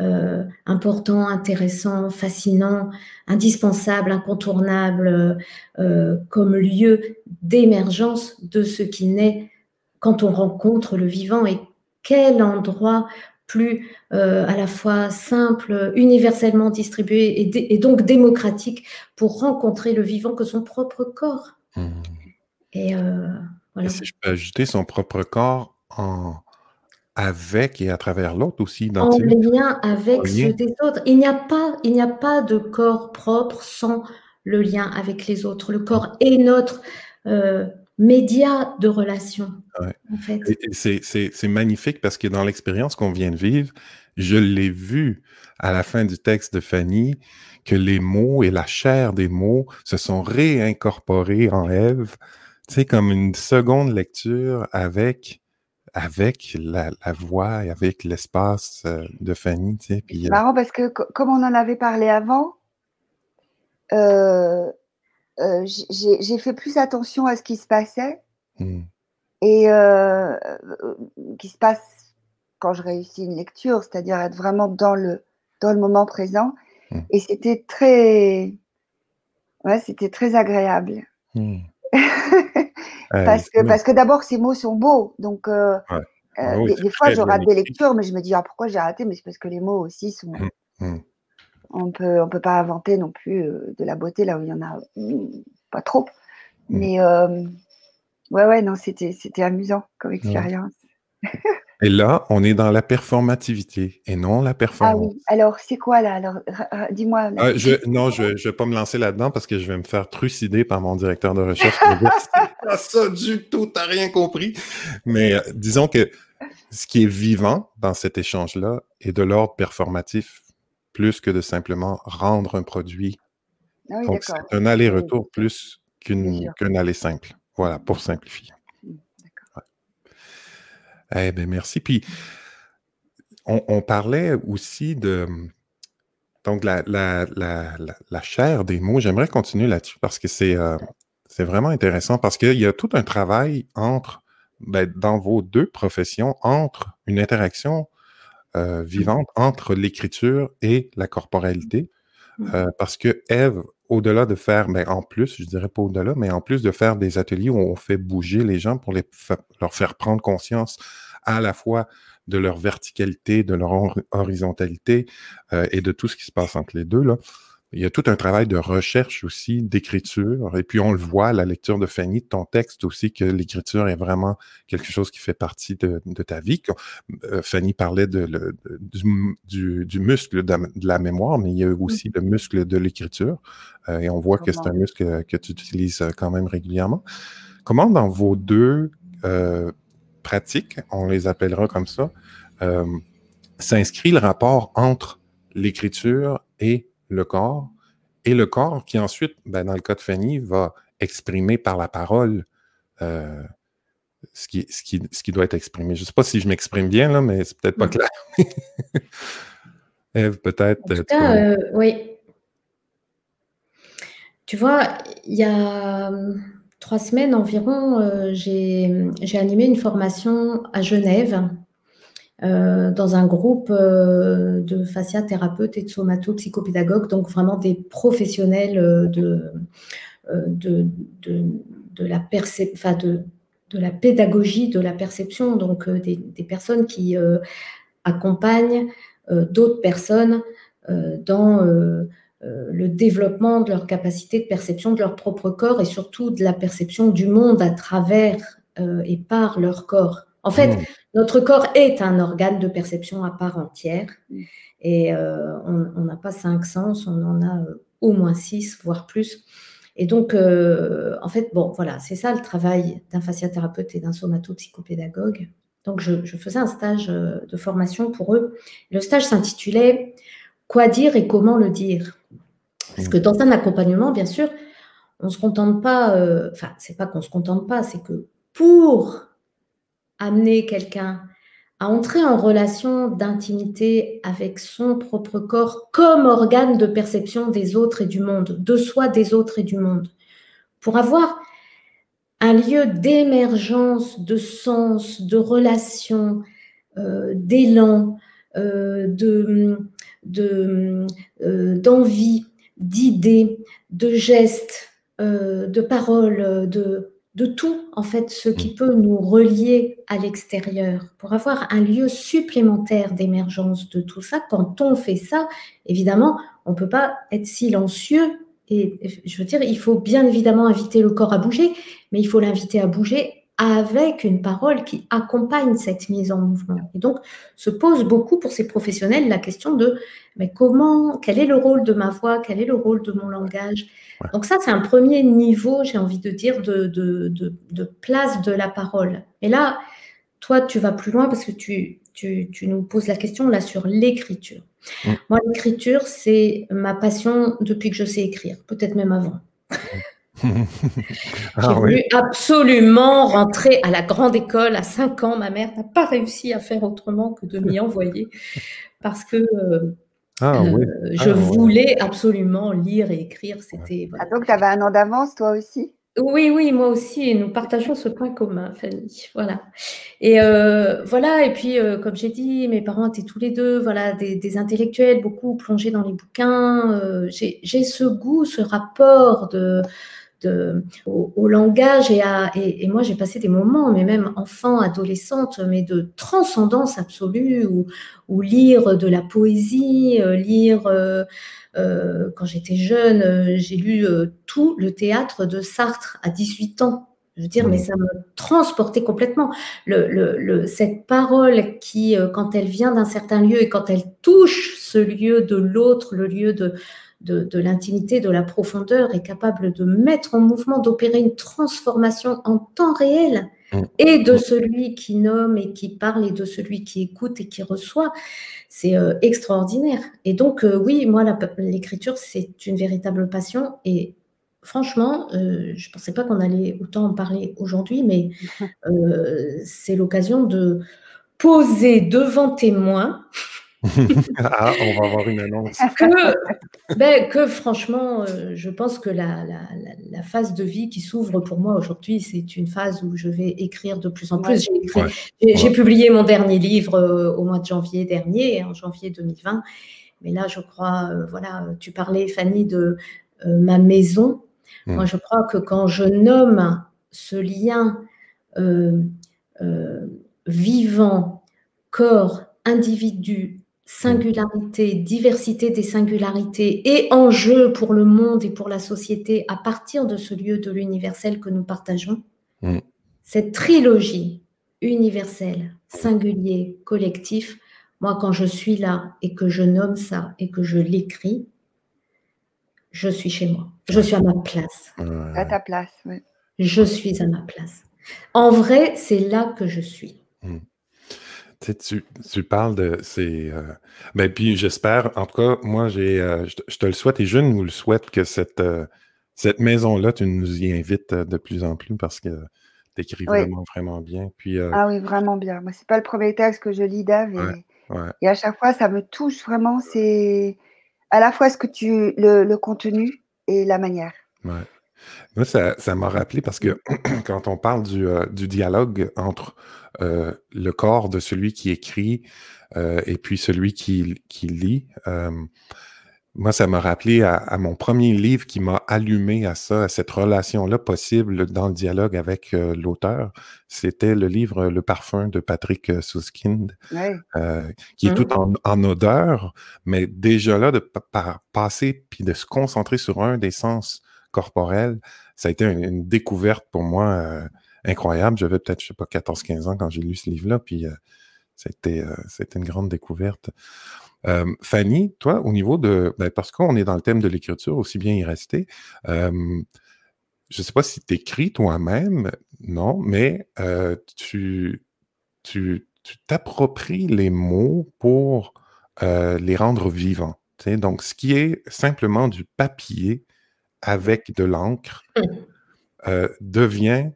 euh, important, intéressant, fascinant, indispensable, incontournable, euh, comme lieu d'émergence de ce qui naît quand on rencontre le vivant et quel endroit plus euh, à la fois simple, universellement distribué et, donc démocratique pour rencontrer le vivant que son propre corps. Mmh. Et, euh, si je peux ajouter son propre corps en avec et à travers l'autre aussi. Dans en lien avec ceux des autres. Il n'y a pas, il n'y a pas de corps propre sans le lien avec les autres. Le corps est notre euh, média de relation. En fait. C'est magnifique parce que dans l'expérience qu'on vient de vivre, je l'ai vu à la fin du texte de Fanny que les mots et la chair des mots se sont réincorporés en Ève, tu sais, comme une seconde lecture avec avec la, voix et avec l'espace euh, de Fanny. Tu sais, c'est euh marrant parce que comme on en avait parlé avant, euh, euh, j'ai fait plus attention à ce qui se passait mmh. et euh, qui se passe quand je réussis une lecture, c'est-à-dire être vraiment dans le, dans le moment présent. Mmh. Et c'était très, ouais, c'était très agréable. Mmh. Parce, que, parce que d'abord, ces mots sont beaux. Donc, ah des, fois, je rate des lectures, mais je me dis, ah, pourquoi j'ai raté? Mais c'est parce que les mots aussi sont, on peut, on peut pas inventer non plus euh, de la beauté là où il y en a mm, pas trop. Mais euh, ouais, ouais, non, c'était, c'était amusant comme expérience. Et là, on est dans la performativité et non la performance. Ah oui, alors c'est quoi là? Alors, dis-moi. Ah, non, je ne vais pas me lancer là-dedans parce que je vais me faire trucider par mon directeur de recherche. pas ça du tout, tu n'as rien compris. Mais euh, disons que ce qui est vivant dans cet échange-là est de l'ordre performatif plus que de simplement rendre un produit. Ah Donc, c'est un aller-retour plus qu'un aller simple. Voilà, pour simplifier. Eh bien, merci. Puis, on, parlait aussi de. Donc, la, la, chair des mots, j'aimerais continuer là-dessus parce que c'est euh, vraiment intéressant parce qu'il y a tout un travail entre, ben, dans vos deux professions, entre une interaction euh, vivante entre l'écriture et la corporalité. Mmh. Euh, parce que Eve, au-delà de faire, ben, en plus, je dirais pas au-delà, mais en plus de faire des ateliers où on fait bouger les gens pour leur faire prendre conscience à la fois de leur verticalité, de leur horizontalité euh, et de tout ce qui se passe entre les deux, là, il y a tout un travail de recherche aussi, d'écriture. Et puis, on le voit, la lecture de Fanny, de ton texte aussi, que l'écriture est vraiment quelque chose qui fait partie de, ta vie. Euh, Fanny parlait de, du, muscle de, la mémoire, mais il y a aussi le muscle de l'écriture. Euh, et on voit que c'est un muscle que tu utilises euh, quand même régulièrement. Comment, dans vos deux pratiques, on les appellera comme ça, s'inscrit le rapport entre l'écriture et le corps. Et le corps qui ensuite, ben, dans le cas de Fanny, va exprimer par la parole euh, ce, qui, ce, qui, ce, qui, doit être exprimé. Je ne sais pas si je m'exprime bien, là, mais c'est peut-être pas clair. Eve, peut-être. En tout cas, euh, oui. Tu vois, il y a hum, trois semaines environ, euh, j'ai animé une formation à Genève euh, dans un groupe euh, de fasciathérapeutes et de somato-psychopédagogues, donc vraiment des professionnels euh, de, la pédagogie de la perception, donc des, des, personnes qui accompagnent d'autres personnes dans le développement de leur capacité de perception de leur propre corps et surtout de la perception du monde à travers et par leur corps. En fait, mmh. notre corps est un organe de perception à part entière. Mmh. Et euh, on n'a pas cinq sens, on en a euh, au moins six, voire plus. Et donc, euh, en fait, bon, voilà, c'est ça le travail d'un fasciathérapeute et d'un somato-psychopédagogue. Donc, je, faisais un stage de formation pour eux. Le stage s'intitulait Quoi dire et comment le dire? Parce que mmh. dans un accompagnement, bien sûr, on ne se contente pas, enfin, c'est pas qu'on ne se contente pas, c'est que pour amener quelqu'un à entrer en relation d'intimité avec son propre corps comme organe de perception des autres et du monde, de soi, des autres et du monde, pour avoir un lieu d'émergence, de sens, de relation, euh, d'élan, euh, de, euh, d'envie, d'idées, de gestes, de paroles, de, de tout, en fait, ce qui mm. peut nous relier à l'extérieur, pour avoir un lieu supplémentaire d'émergence de tout ça. Quand on fait ça, évidemment, on ne peut pas être silencieux. Et je veux dire, il faut bien évidemment inviter le corps à bouger, mais il faut l'inviter à bouger avec une parole qui accompagne cette mise en mouvement. Et donc, se pose beaucoup pour ces professionnels la question de mais comment, quel est le rôle de ma voix, quel est le rôle de mon langage? Donc ça, c'est un premier niveau, j'ai envie de dire, de, de, place de la parole. Et là, toi, tu vas plus loin parce que tu, tu, nous poses la question là sur l'écriture. Moi, l'écriture, c'est ma passion depuis que je sais écrire, peut-être même avant. J'ai ah voulu absolument rentrer à la grande école à 5 ans. Ma mère n'a pas réussi à faire autrement que de m'y envoyer parce que euh, ah, oui. Euh, je ah, voulais absolument lire et écrire. C'était. Ah, donc, tu avais un an d'avance, toi aussi? Oui, oui, moi aussi. Et nous partageons ce point commun, Fanny. Voilà. Et euh, voilà. Et puis, euh, comme j'ai dit, mes parents étaient tous les deux, voilà, des, intellectuels, beaucoup plongés dans les bouquins. j'ai ce goût, ce rapport de au, langage et, à, et, moi j'ai passé des moments, mais même enfant, adolescente, mais de transcendance absolue, ou, lire de la poésie, euh, lire, euh, euh, quand j'étais jeune, j'ai lu tout le théâtre de Sartre à 18 ans. Je veux dire, mais mmh. ça me transportait complètement. Le, le, cette parole qui, quand elle vient d'un certain lieu et quand elle touche ce lieu de l'autre, le lieu de, de, l'intimité, de la profondeur, est capable de mettre en mouvement, d'opérer une transformation en temps réel, mm. et de celui qui nomme et qui parle, et de celui qui écoute et qui reçoit. C'est euh, extraordinaire. Et donc, euh, oui, moi, l'écriture, c'est une véritable passion. Et franchement, euh, je ne pensais pas qu'on allait autant en parler aujourd'hui, mais c'est l'occasion de poser devant témoin ah, on va avoir une annonce. Que, ben, que franchement, euh, je pense que la, la, phase de vie qui s'ouvre pour moi aujourd'hui, c'est une phase où je vais écrire de plus en plus. J'ai publié mon dernier livre euh, au mois de janvier dernier, en janvier 2020. Mais là, je crois, euh, voilà, tu parlais, Fanny, de ma maison. Hmm. Moi, je crois que quand je nomme ce lien vivant, corps, individu, singularité, diversité des singularités et enjeux pour le monde et pour la société à partir de ce lieu de l'universel que nous partageons. Mm. Cette trilogie universelle, singulier, collectif, moi quand je suis là et que je nomme ça et que je l'écris, je suis chez moi. Je suis à ma place. À ta place, oui. Je suis à ma place. En vrai, c'est là que je suis. Mm. Tu, tu, parles de ces. Euh, ben, puis j'espère, en tout cas, moi, j'ai, euh, je, te le souhaite et je nous le souhaite que cette, euh, cette maison-là, tu nous y invites de plus en plus parce que tu écris vraiment, vraiment bien. Puis, ah oui, vraiment bien. Moi, c'est pas le premier texte que je lis d'Ave et, à chaque fois, ça me touche vraiment. C'est à la fois ce que tu, le, le contenu et la manière. Ouais. Moi, ça, m'a rappelé parce que quand on parle du, euh, dialogue entre euh, le corps de celui qui écrit euh, et puis celui qui, lit, moi, ça m'a rappelé à, mon premier livre qui m'a allumé à ça, à cette relation-là possible dans le dialogue avec l'auteur. C'était le livre Le parfum de Patrick Suskind, qui est tout mmh. en, odeur, mais déjà là, de passer puis de se concentrer sur un des sens corporelle, ça a été une, découverte pour moi euh, incroyable. J'avais peut-être, je sais pas, 14-15 ans quand j'ai lu ce livre-là, puis euh, c'était, euh, c'était une grande découverte. Fanny, toi, au niveau de. Ben, parce qu'on est dans le thème de l'écriture, aussi bien y rester. je ne sais pas si tu écris toi-même, non, mais tu t'appropries les mots pour les rendre vivants. Donc, ce qui est simplement du papier avec de l'encre mmh. euh, devient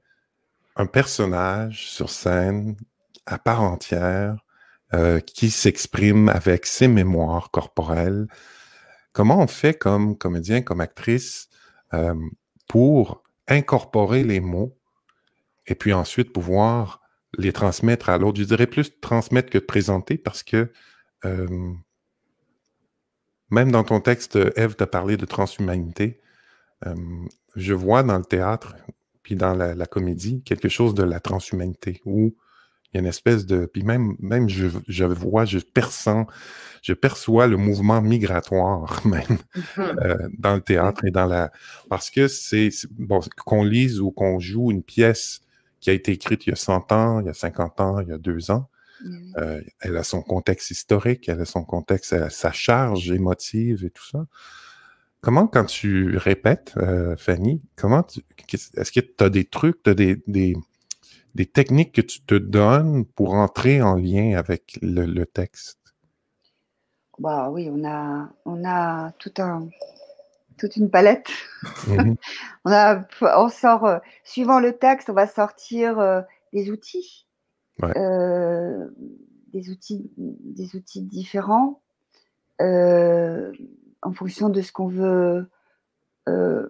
un personnage sur scène à part entière euh, qui s'exprime avec ses mémoires corporelles. Comment on fait comme comédien, comme actrice euh, pour incorporer les mots et puis ensuite pouvoir les transmettre à l'autre? Je dirais plus transmettre que présenter parce que même dans ton texte, Eve t'a parlé de transhumanité je vois dans le théâtre, puis dans la, comédie, quelque chose de la transhumanité, où il y a une espèce de... Puis même, même je, je vois, je perçois, je perçois le mouvement migratoire même mmh euh, dans le théâtre et dans la... Parce que c'est... Bon, qu'on lise ou qu'on joue une pièce qui a été écrite il y a 100 ans, il y a 50 ans, il y a deux ans, euh, elle a son contexte historique, elle a son contexte, sa charge émotive et tout ça. Comment, quand tu répètes, euh, Fanny, comment est-ce que tu as des trucs, tu as des, des, techniques que tu te donnes pour entrer en lien avec le, texte? Bah oui, on a, on a tout un, toute une palette. Mmh on, a, on sort, euh, suivant le texte, on va sortir euh, des outils. des outils, des outils différents en fonction de ce qu'on veut euh,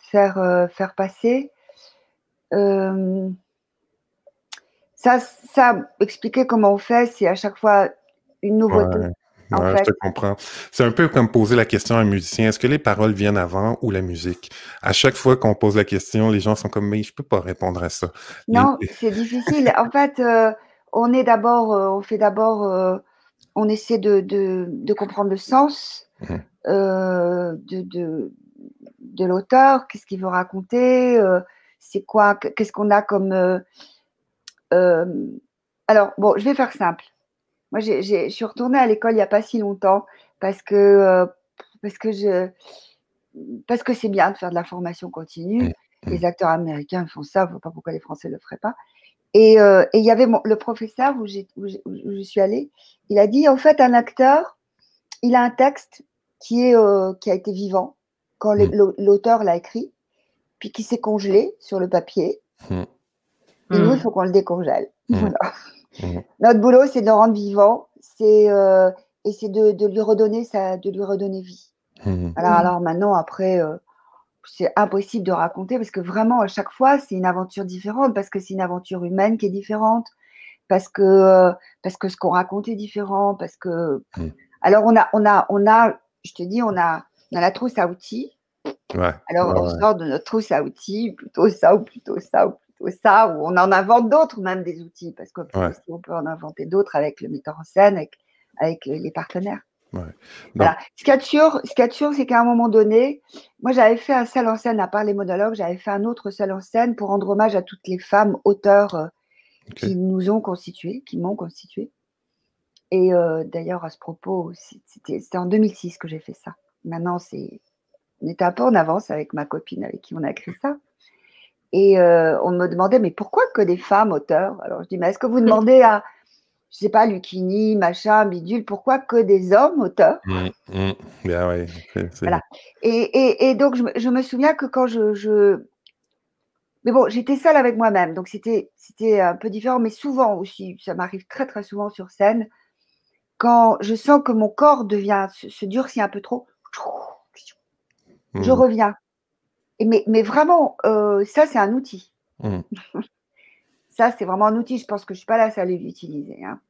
faire, euh, faire passer. Euh, ça, ça, expliquer comment on fait, c'est à chaque fois une nouveauté. je te comprends. C'est un peu comme poser la question à un musicien. Est-ce que les paroles viennent avant ou la musique? À chaque fois qu'on pose la question, les gens sont comme, mais je peux pas répondre à ça. Non, c'est difficile. En fait, on est d'abord, on fait d'abord on essaie de, comprendre le sens mmh. euh, de, de, l'auteur, qu'est-ce qu'il veut raconter, euh, c'est quoi, qu'est-ce qu'on a comme. Euh, alors, bon, je vais faire simple. Moi, je suis retournée à l'école il n'y a pas si longtemps parce que, parce que je. Parce que c'est bien de faire de la formation continue. Mmh. Les acteurs américains font ça, je ne vois pas pourquoi les Français ne le feraient pas. Euh, et il y avait le professeur où, je suis allée, il a dit en fait, un acteur, il a un texte qui, est, euh, qui a été vivant quand mmh. l'auteur l'a écrit, puis qui s'est congelé sur le papier. Mmh. Et nous, il mmh. faut qu'on le décongèle. Notre boulot, c'est de le rendre vivant, c'est euh, et c'est de, lui redonner sa, de lui redonner vie. Alors, alors maintenant, après, c'est impossible de raconter parce que vraiment, à chaque fois, c'est une aventure différente, parce que c'est une aventure humaine qui est différente, parce que, euh, parce que ce qu'on raconte est différent, parce que. Mmh. Alors, on a, on, a, on a, je te dis, on a, on a la trousse à outils. Alors, on sort de notre trousse à outils, plutôt ça ou plutôt ça ou plutôt ça, ou on en invente d'autres, même des outils, parce qu'on peut en inventer d'autres avec le metteur en scène, avec, avec les partenaires. Ce qu'il y a de sûr, c'est qu'à un moment donné, moi j'avais fait un seul en scène, à part les monologues, j'avais fait un autre seul en scène pour rendre hommage à toutes les femmes auteurs euh, qui nous ont constitués, qui m'ont constitué. Et euh, d'ailleurs, à ce propos, c'était en 2006 que j'ai fait ça. Maintenant, c'est on était un peu en avance avec ma copine avec qui on a écrit ça. Et euh, on me demandait, mais pourquoi que des femmes auteurs? Alors je dis, mais est-ce que vous demandez à, je sais pas, Lucini, machin, bidule, pourquoi que des hommes auteurs Mmh, mmh. Bien, Voilà. et, et- et donc, je, me- je me souviens que quand je. je- Mais bon, j'étais seule avec moi-même, donc c'était c'était un peu différent, mais souvent aussi, ça m'arrive très très souvent sur scène, quand je sens que mon corps devient, se, se durcit un peu trop, je Mmh, reviens. Et mais, mais vraiment, euh, ça, c'est un outil. mmh. Ça, c'est vraiment un outil. Je pense que je ne suis pas la seule à l'utiliser. hein.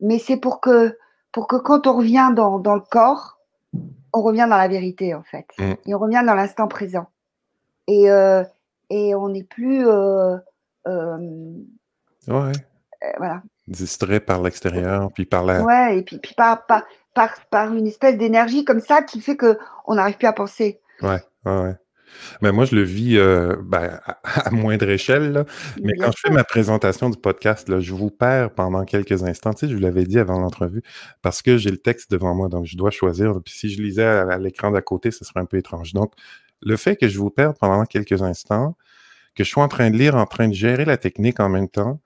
Mais c'est pour que, pour que quand on revient dans, dans le corps, on revient dans la vérité, en fait. Mm. Et on revient dans l'instant présent. Et, euh, et on n'est plus. euh, euh, Ouais, voilà. distrait par l'extérieur, puis par la. Ouais, et puis, puis par, par, par, par une espèce d'énergie comme ça qui fait qu'on n'arrive plus à penser. Ouais, ouais, ouais. Mais moi, je le vis euh, ben, à, à moindre échelle, là. Mais Bien quand je fais ma présentation du podcast, là, je vous perds pendant quelques instants. Tu sais, je vous l'avais dit avant l'entrevue, parce que j'ai le texte devant moi, donc je dois choisir. Puis si je lisais à, à l'écran d'à côté, ce serait un peu étrange. Donc, le fait que je vous perde pendant quelques instants, que je sois en train de lire, en train de gérer la technique en même temps,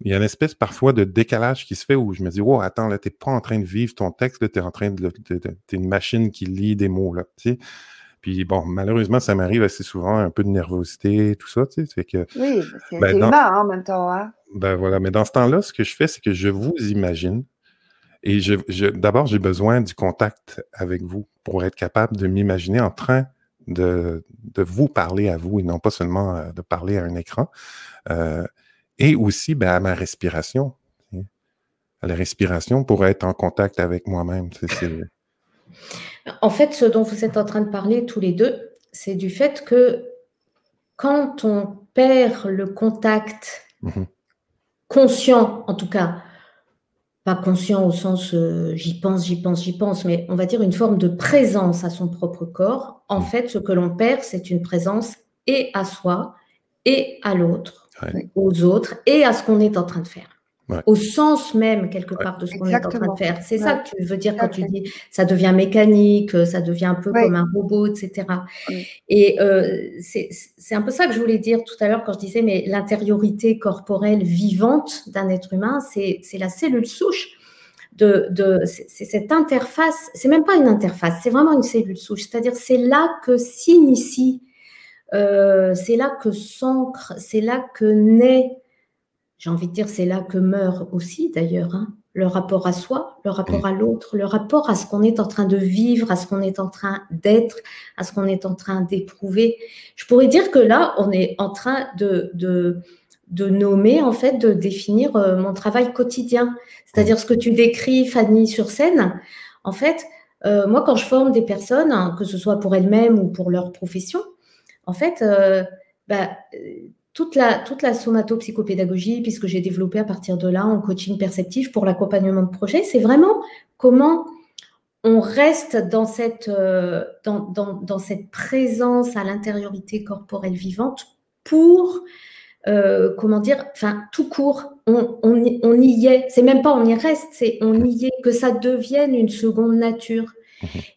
il y a une espèce parfois de décalage qui se fait où je me dis, oh, attends, là, t'es pas en train de vivre ton texte, là, t'es en train de, de- de- t'es une machine qui lit des mots, là, tu sais. Puis bon, malheureusement, ça m'arrive assez souvent, un peu de nervosité, tout ça, tu sais. Fait que, Oui, c'est Ben, c'est dans- humain hein, en même temps. hein. ben voilà, mais dans ce temps-là, ce que je fais, c'est que je vous imagine. Et je, je- d'abord, j'ai besoin du contact avec vous pour être capable de m'imaginer en train de, de vous parler à vous et non pas seulement euh, de parler à un écran. Euh, et aussi ben, à ma respiration. tu sais. À la respiration pour être en contact avec moi-même. tu sais, c'est- En fait, ce dont vous êtes en train de parler tous les deux, c'est du fait que quand on perd le contact Mhm. conscient, en tout cas, pas conscient au sens euh, j'y pense, j'y pense, j'y pense, mais on va dire une forme de présence à son propre corps, en Mhm. fait, ce que l'on perd, c'est une présence et à soi et à l'autre, Ouais. aux autres et à ce qu'on est en train de faire. Ouais. Au sens même, quelque part, de ce qu'on est en train de faire. C'est ça que tu veux dire quand tu dis ça devient mécanique, euh, ça devient un peu comme un robot, etc. Et euh, c'est c'est un peu ça que je voulais dire tout à l'heure quand je disais, mais l'intériorité corporelle vivante d'un être humain, c'est c'est la cellule souche de, de c'est c'est cette interface, c'est même pas une interface, c'est vraiment une cellule souche, c'est-à-dire c'est là que s'initie, euh, c'est là que s'ancre, c'est là que naît, j'ai envie de dire, c'est là que meurt aussi d'ailleurs, hein, le rapport à soi, le rapport à l'autre, le rapport à ce qu'on est en train de vivre, à ce qu'on est en train d'être, à ce qu'on est en train d'éprouver. Je pourrais dire que là, on est en train de, de, de nommer, en fait, de définir euh, mon travail quotidien. C'est-à-dire ce que tu décris, Fanny, sur scène. En fait, euh, moi, quand je forme des personnes, hein, que ce soit pour elles-mêmes ou pour leur profession, en fait, euh, bah, euh, toute la, toute la somatopsychopédagogie, puisque j'ai développé à partir de là en coaching perceptif pour l'accompagnement de projet, c'est vraiment comment on reste dans cette, euh, dans, dans, dans cette présence à l'intériorité corporelle vivante pour, euh, comment dire, enfin, tout court, on, on, y- on y est. C'est même pas on y reste, c'est on y est, que ça devienne une seconde nature.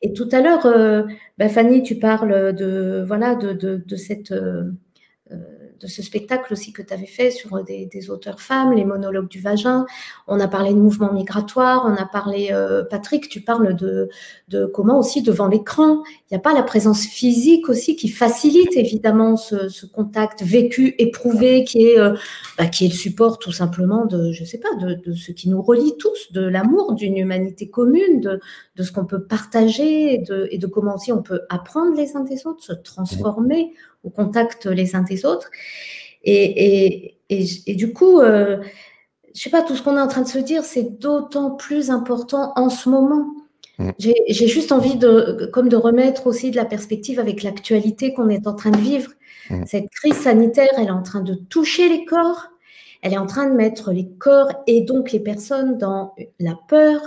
Et tout à l'heure, euh, bah, Fanny, tu parles de, voilà, de, de, de cette. Euh, euh, de ce spectacle aussi que tu avais fait sur des, des auteurs femmes, les monologues du vagin. On a parlé de mouvement migratoire, on a parlé, euh, Patrick, tu parles de, de comment aussi devant l'écran, il n'y a pas la présence physique aussi qui facilite évidemment ce, ce contact vécu, éprouvé, qui est, euh, bah, qui est le support tout simplement de, je sais pas, de, de ce qui nous relie tous, de l'amour, d'une humanité commune, de, de ce qu'on peut partager et de, et de comment aussi on peut apprendre les uns des autres, se transformer au contact les uns des autres. Et, et, et, et du coup, euh, je sais pas, tout ce qu'on est en train de se dire, c'est d'autant plus important en ce moment. J'ai juste envie de, comme de remettre aussi de la perspective avec l'actualité qu'on est en train de vivre. Cette crise sanitaire, elle est en train de toucher les corps, elle est en train de mettre les corps et donc les personnes dans la peur,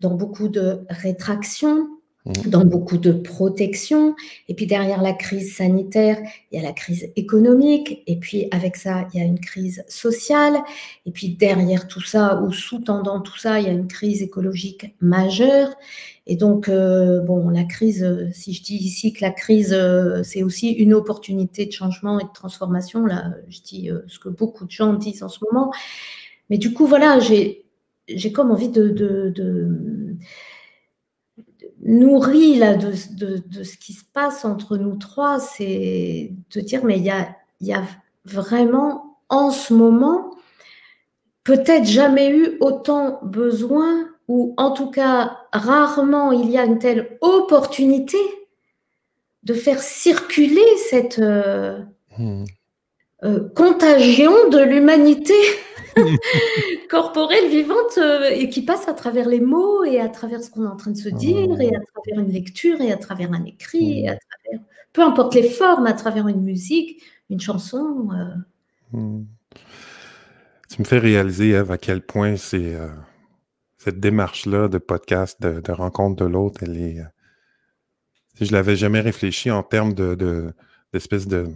dans beaucoup de rétraction. Dans beaucoup de protection. Et puis derrière la crise sanitaire, il y a la crise économique. Et puis avec ça, il y a une crise sociale. Et puis derrière tout ça, ou sous-tendant tout ça, il y a une crise écologique majeure. Et donc, euh, bon, la crise, si je dis ici que la crise, euh, c'est aussi une opportunité de changement et de transformation, là, je dis euh, ce que beaucoup de gens disent en ce moment. Mais du coup, voilà, j'ai comme envie de nourri là, de, ce qui se passe entre nous trois, c'est de dire, mais il y a, y a vraiment en ce moment, peut-être jamais eu autant besoin, ou en tout cas rarement il y a une telle opportunité de faire circuler cette euh, hmm. euh, contagion de l'humanité corporelle, vivante, euh, et qui passe à travers les mots et à travers ce qu'on est en train de se dire, et à travers une lecture, et à travers un écrit, et à travers, peu importe les formes, à travers une musique, une chanson. Euh. Hmm. Tu me fais réaliser, Eve, à quel point c'est euh, cette démarche-là de podcast, de, rencontre de l'autre, elle est. je l'avais jamais réfléchi en termes de, d'espèce de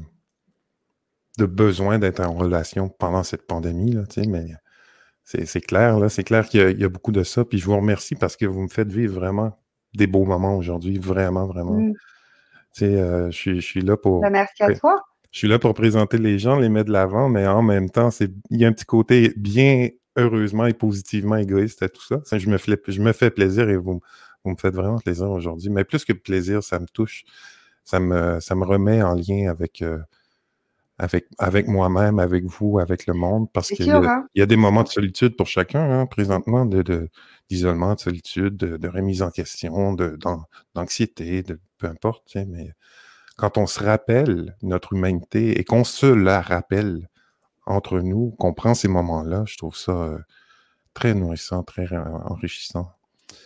de besoin d'être en relation pendant cette pandémie, là, mais c'est clair, là, c'est clair qu'il y, a beaucoup de ça. Puis je vous remercie parce que vous me faites vivre vraiment des beaux moments aujourd'hui, vraiment, vraiment. Mmh. Euh, je, suis, là pour. Ben, merci à toi. Je suis là pour présenter les gens, les mettre de l'avant, mais en même temps, il y a un petit côté bien heureusement et positivement égoïste à tout ça. je, me fais, je me fais plaisir et vous, vous me faites vraiment plaisir aujourd'hui. Mais plus que plaisir, ça me touche. Ça me, ça me remet en lien avec, euh, avec, avec moi-même, avec vous, avec le monde, parce qu'il y, hein? y, a des moments de solitude pour chacun, hein, présentement, d'isolement, de, de, solitude, de, remise en question, d'anxiété, de, peu importe, mais quand on se rappelle notre humanité et qu'on se la rappelle entre nous, qu'on prend ces moments-là, je trouve ça euh, très nourrissant, très enrichissant.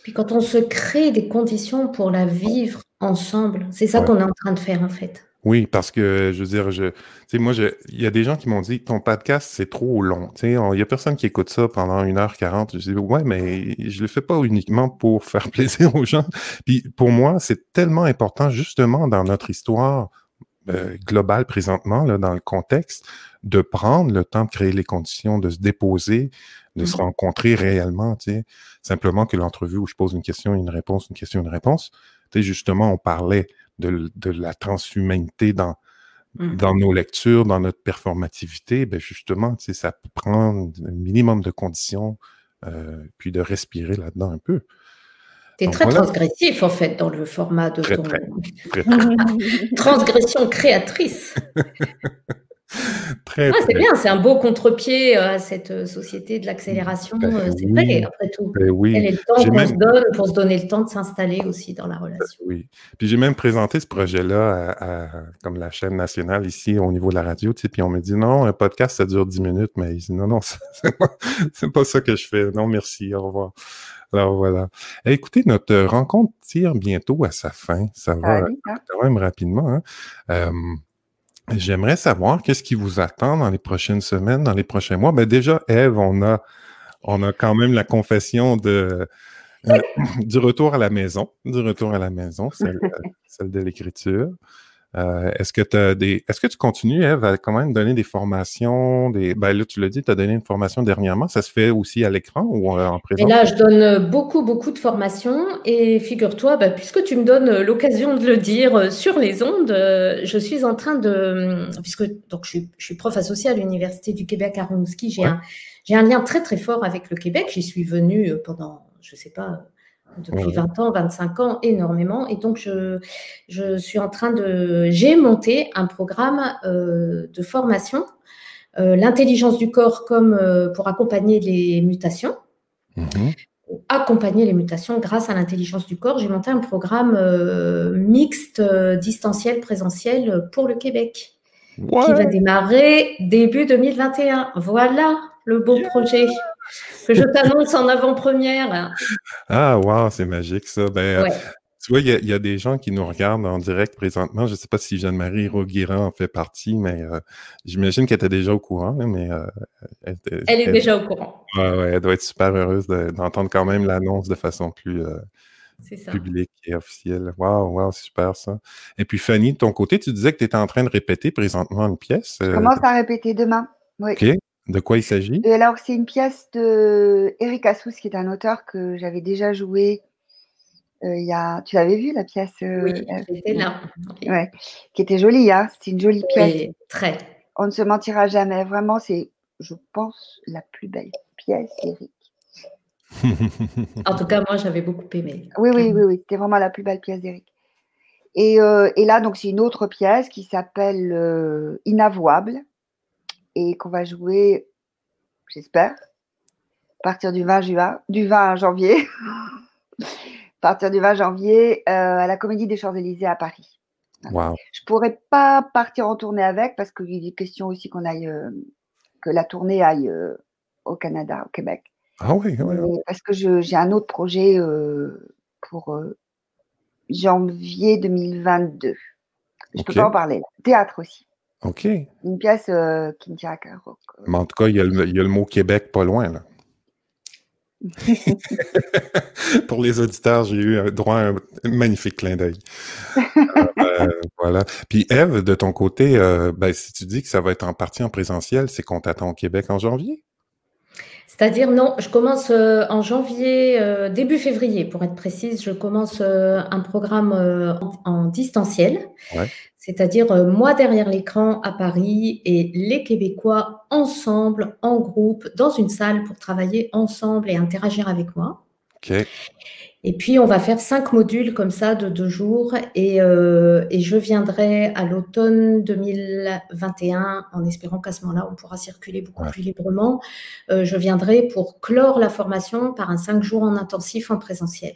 Puis quand on se crée des conditions pour la vivre ensemble, c'est ça qu'on est en train de faire en fait. Oui, parce que je veux dire, je, tu sais, moi, il y a des gens qui m'ont dit ton podcast, c'est trop long. Tu sais, il n'y a personne qui écoute ça pendant 1h40. Je dis ouais, mais je le fais pas uniquement pour faire plaisir aux gens. Puis pour moi, c'est tellement important, justement, dans notre histoire euh, globale présentement, là, dans le contexte, de prendre le temps de créer les conditions, de se déposer, de se mmh. rencontrer réellement, tu sais. Simplement que l'entrevue où je pose une question, une réponse, une question, une réponse. Tu sais, justement, on parlait de, la transhumanité dans, mmh. dans nos lectures, dans notre performativité, ben justement, ça prend un minimum de conditions, euh, puis de respirer là-dedans un peu. Tu es très transgressif, en fait, dans le format de ton... Transgression créatrice. Très, c'est bien, c'est un beau contre-pied euh, à cette euh, société de l'accélération. Ben euh, c'est vrai, après tout. Ben oui. Quel est le temps qu'on se donne pour se donner le temps de s'installer aussi dans la ben relation? Oui. Puis j'ai même présenté ce projet-là à, comme la chaîne nationale ici au niveau de la radio, tu sais, puis on me dit non, un podcast, ça dure 10 minutes, mais ils disent non, non, c'est pas, pas ça que je fais. Non, merci, au revoir. Alors voilà. Eh, écoutez, notre rencontre tire bientôt à sa fin. Ça va hein? quand même rapidement. Hein? J'aimerais savoir qu'est-ce qui vous attend dans les prochaines semaines, dans les prochains mois. Ben déjà, Eve, on a, on a quand même la confession de, euh, du retour à la maison, du retour à la maison, celle, celle de l'écriture. Euh, est-ce que tu des. Est-ce que tu continues, Eve, à quand même donner des formations? Des... Ben là, tu l'as dit, tu as donné une formation dernièrement. Ça se fait aussi à l'écran ou euh, en présent? Et là, je donne beaucoup, beaucoup de formations. Et figure-toi, ben, puisque tu me donnes l'occasion de le dire sur les ondes, je suis en train de. Puisque donc, je, suis, je suis prof associé à l'Université du Québec à Rimouski, j'ai un, un lien très, très fort avec le Québec. J'y suis venue pendant, je ne sais pas, depuis 20 ans, 25 ans, énormément. Et donc, je, je suis en train de... J'ai monté un programme euh, de formation, euh, l'intelligence du corps comme euh, pour accompagner les mutations. Mhm. Accompagner les mutations grâce à l'intelligence du corps. J'ai monté un programme mixte, distanciel, présentiel pour le Québec. Qui va démarrer début 2021. Voilà le beau projet que je t'annonce en avant-première. Ah, wow, c'est magique ça. Ben, euh, Tu vois, il y, a des gens qui nous regardent en direct présentement. Je ne sais pas si Jeanne-Marie Roguiran en fait partie, mais euh, j'imagine qu'elle était déjà au courant. mais, euh, elle, est déjà au courant. Ouais, ouais, elle doit être super heureuse d'entendre quand même l'annonce de façon plus, public et officiel. Waouh, wow, c'est super ça. Et puis Fanny, de ton côté, tu disais que tu étais en train de répéter présentement une pièce. Je commence à répéter demain. Oui. OK. De quoi il s'agit? Alors, c'est une pièce de Eric Assous, qui est un auteur que j'avais déjà joué euh, il y a... Tu l'avais vu, la pièce euh, Oui, j'étais là. Ouais. Qui était jolie, hein C'est une jolie pièce. Oui, très. On ne se mentira jamais. Vraiment, c'est, je pense, la plus belle pièce d'Eric. en tout cas, moi, j'avais beaucoup aimé. Oui, oui, oui, oui. C'était vraiment la plus belle pièce d'Eric. Et, euh, et, là, donc, c'est une autre pièce qui s'appelle euh, Inavouable et qu'on va jouer, j'espère, à partir du 20, juin, du 20 janvier. à partir du 20 janvier euh, à la Comédie des Champs-Élysées à Paris. Wow. Je pourrais pas partir en tournée avec parce qu'il est question aussi qu'on aille, que la tournée aille au Canada, au Québec. Ah oui, oui. Parce que j'ai un autre projet pour janvier 2022. Je ne peux pas en parler. Théâtre aussi. OK. Une pièce qui me tient à cœur. Mais en tout cas, il y, a le, mot Québec pas loin, là. Pour les auditeurs, j'ai eu droit à un magnifique clin d'œil. Euh, voilà. Puis Eve, de ton côté, ben, si tu dis que ça va être en partie en présentiel, c'est qu'on t'attend au Québec en janvier? C'est-à-dire, non, je commence euh, en janvier, euh, début février, pour être précise, je commence euh, un programme en, distanciel. C'est-à-dire, moi derrière l'écran à Paris et les Québécois ensemble, en groupe, dans une salle pour travailler ensemble et interagir avec moi. Et puis, on va faire cinq modules comme ça de deux jours. Et, euh, et je viendrai à l'automne 2021, en espérant qu'à ce moment-là, on pourra circuler beaucoup plus librement. Euh, je viendrai pour clore la formation par un cinq jours en intensif en présentiel.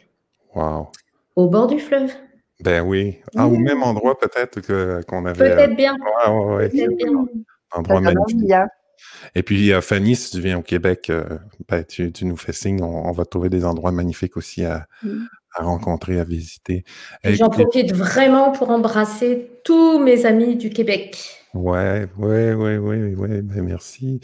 Wow. Au bord du fleuve. Ben oui. Ah, au même endroit peut-être qu'on avait. Peut-être bien. Ouais, ouais, ouais. Peut-être bien. Endroit magnifique. Et puis, euh, Fanny, si tu viens au Québec, euh, ben, tu, nous fais signe. On, va trouver des endroits magnifiques aussi à, mmh. rencontrer, à visiter. J'en profite vraiment pour embrasser tous mes amis du Québec. Ouais, ouais, ouais, ouais, ouais. Ben, merci.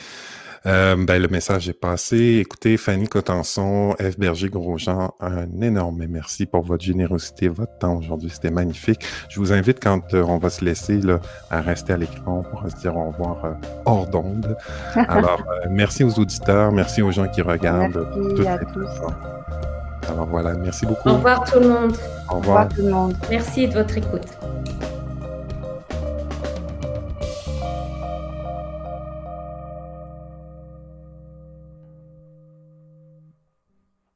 Euh, ben, le message est passé. Écoutez, Fanny Cotenson, F. Berger-Grosjean, un énorme merci pour votre générosité, votre temps aujourd'hui. C'était magnifique. Je vous invite, quand euh, on va se laisser, là, à rester à l'écran pour se dire au revoir euh, hors d'onde. Alors, merci aux auditeurs, merci aux gens qui regardent. Merci à tous. Alors voilà, merci beaucoup. Au revoir tout le monde. Au revoir. Au revoir tout le monde. Merci de votre écoute.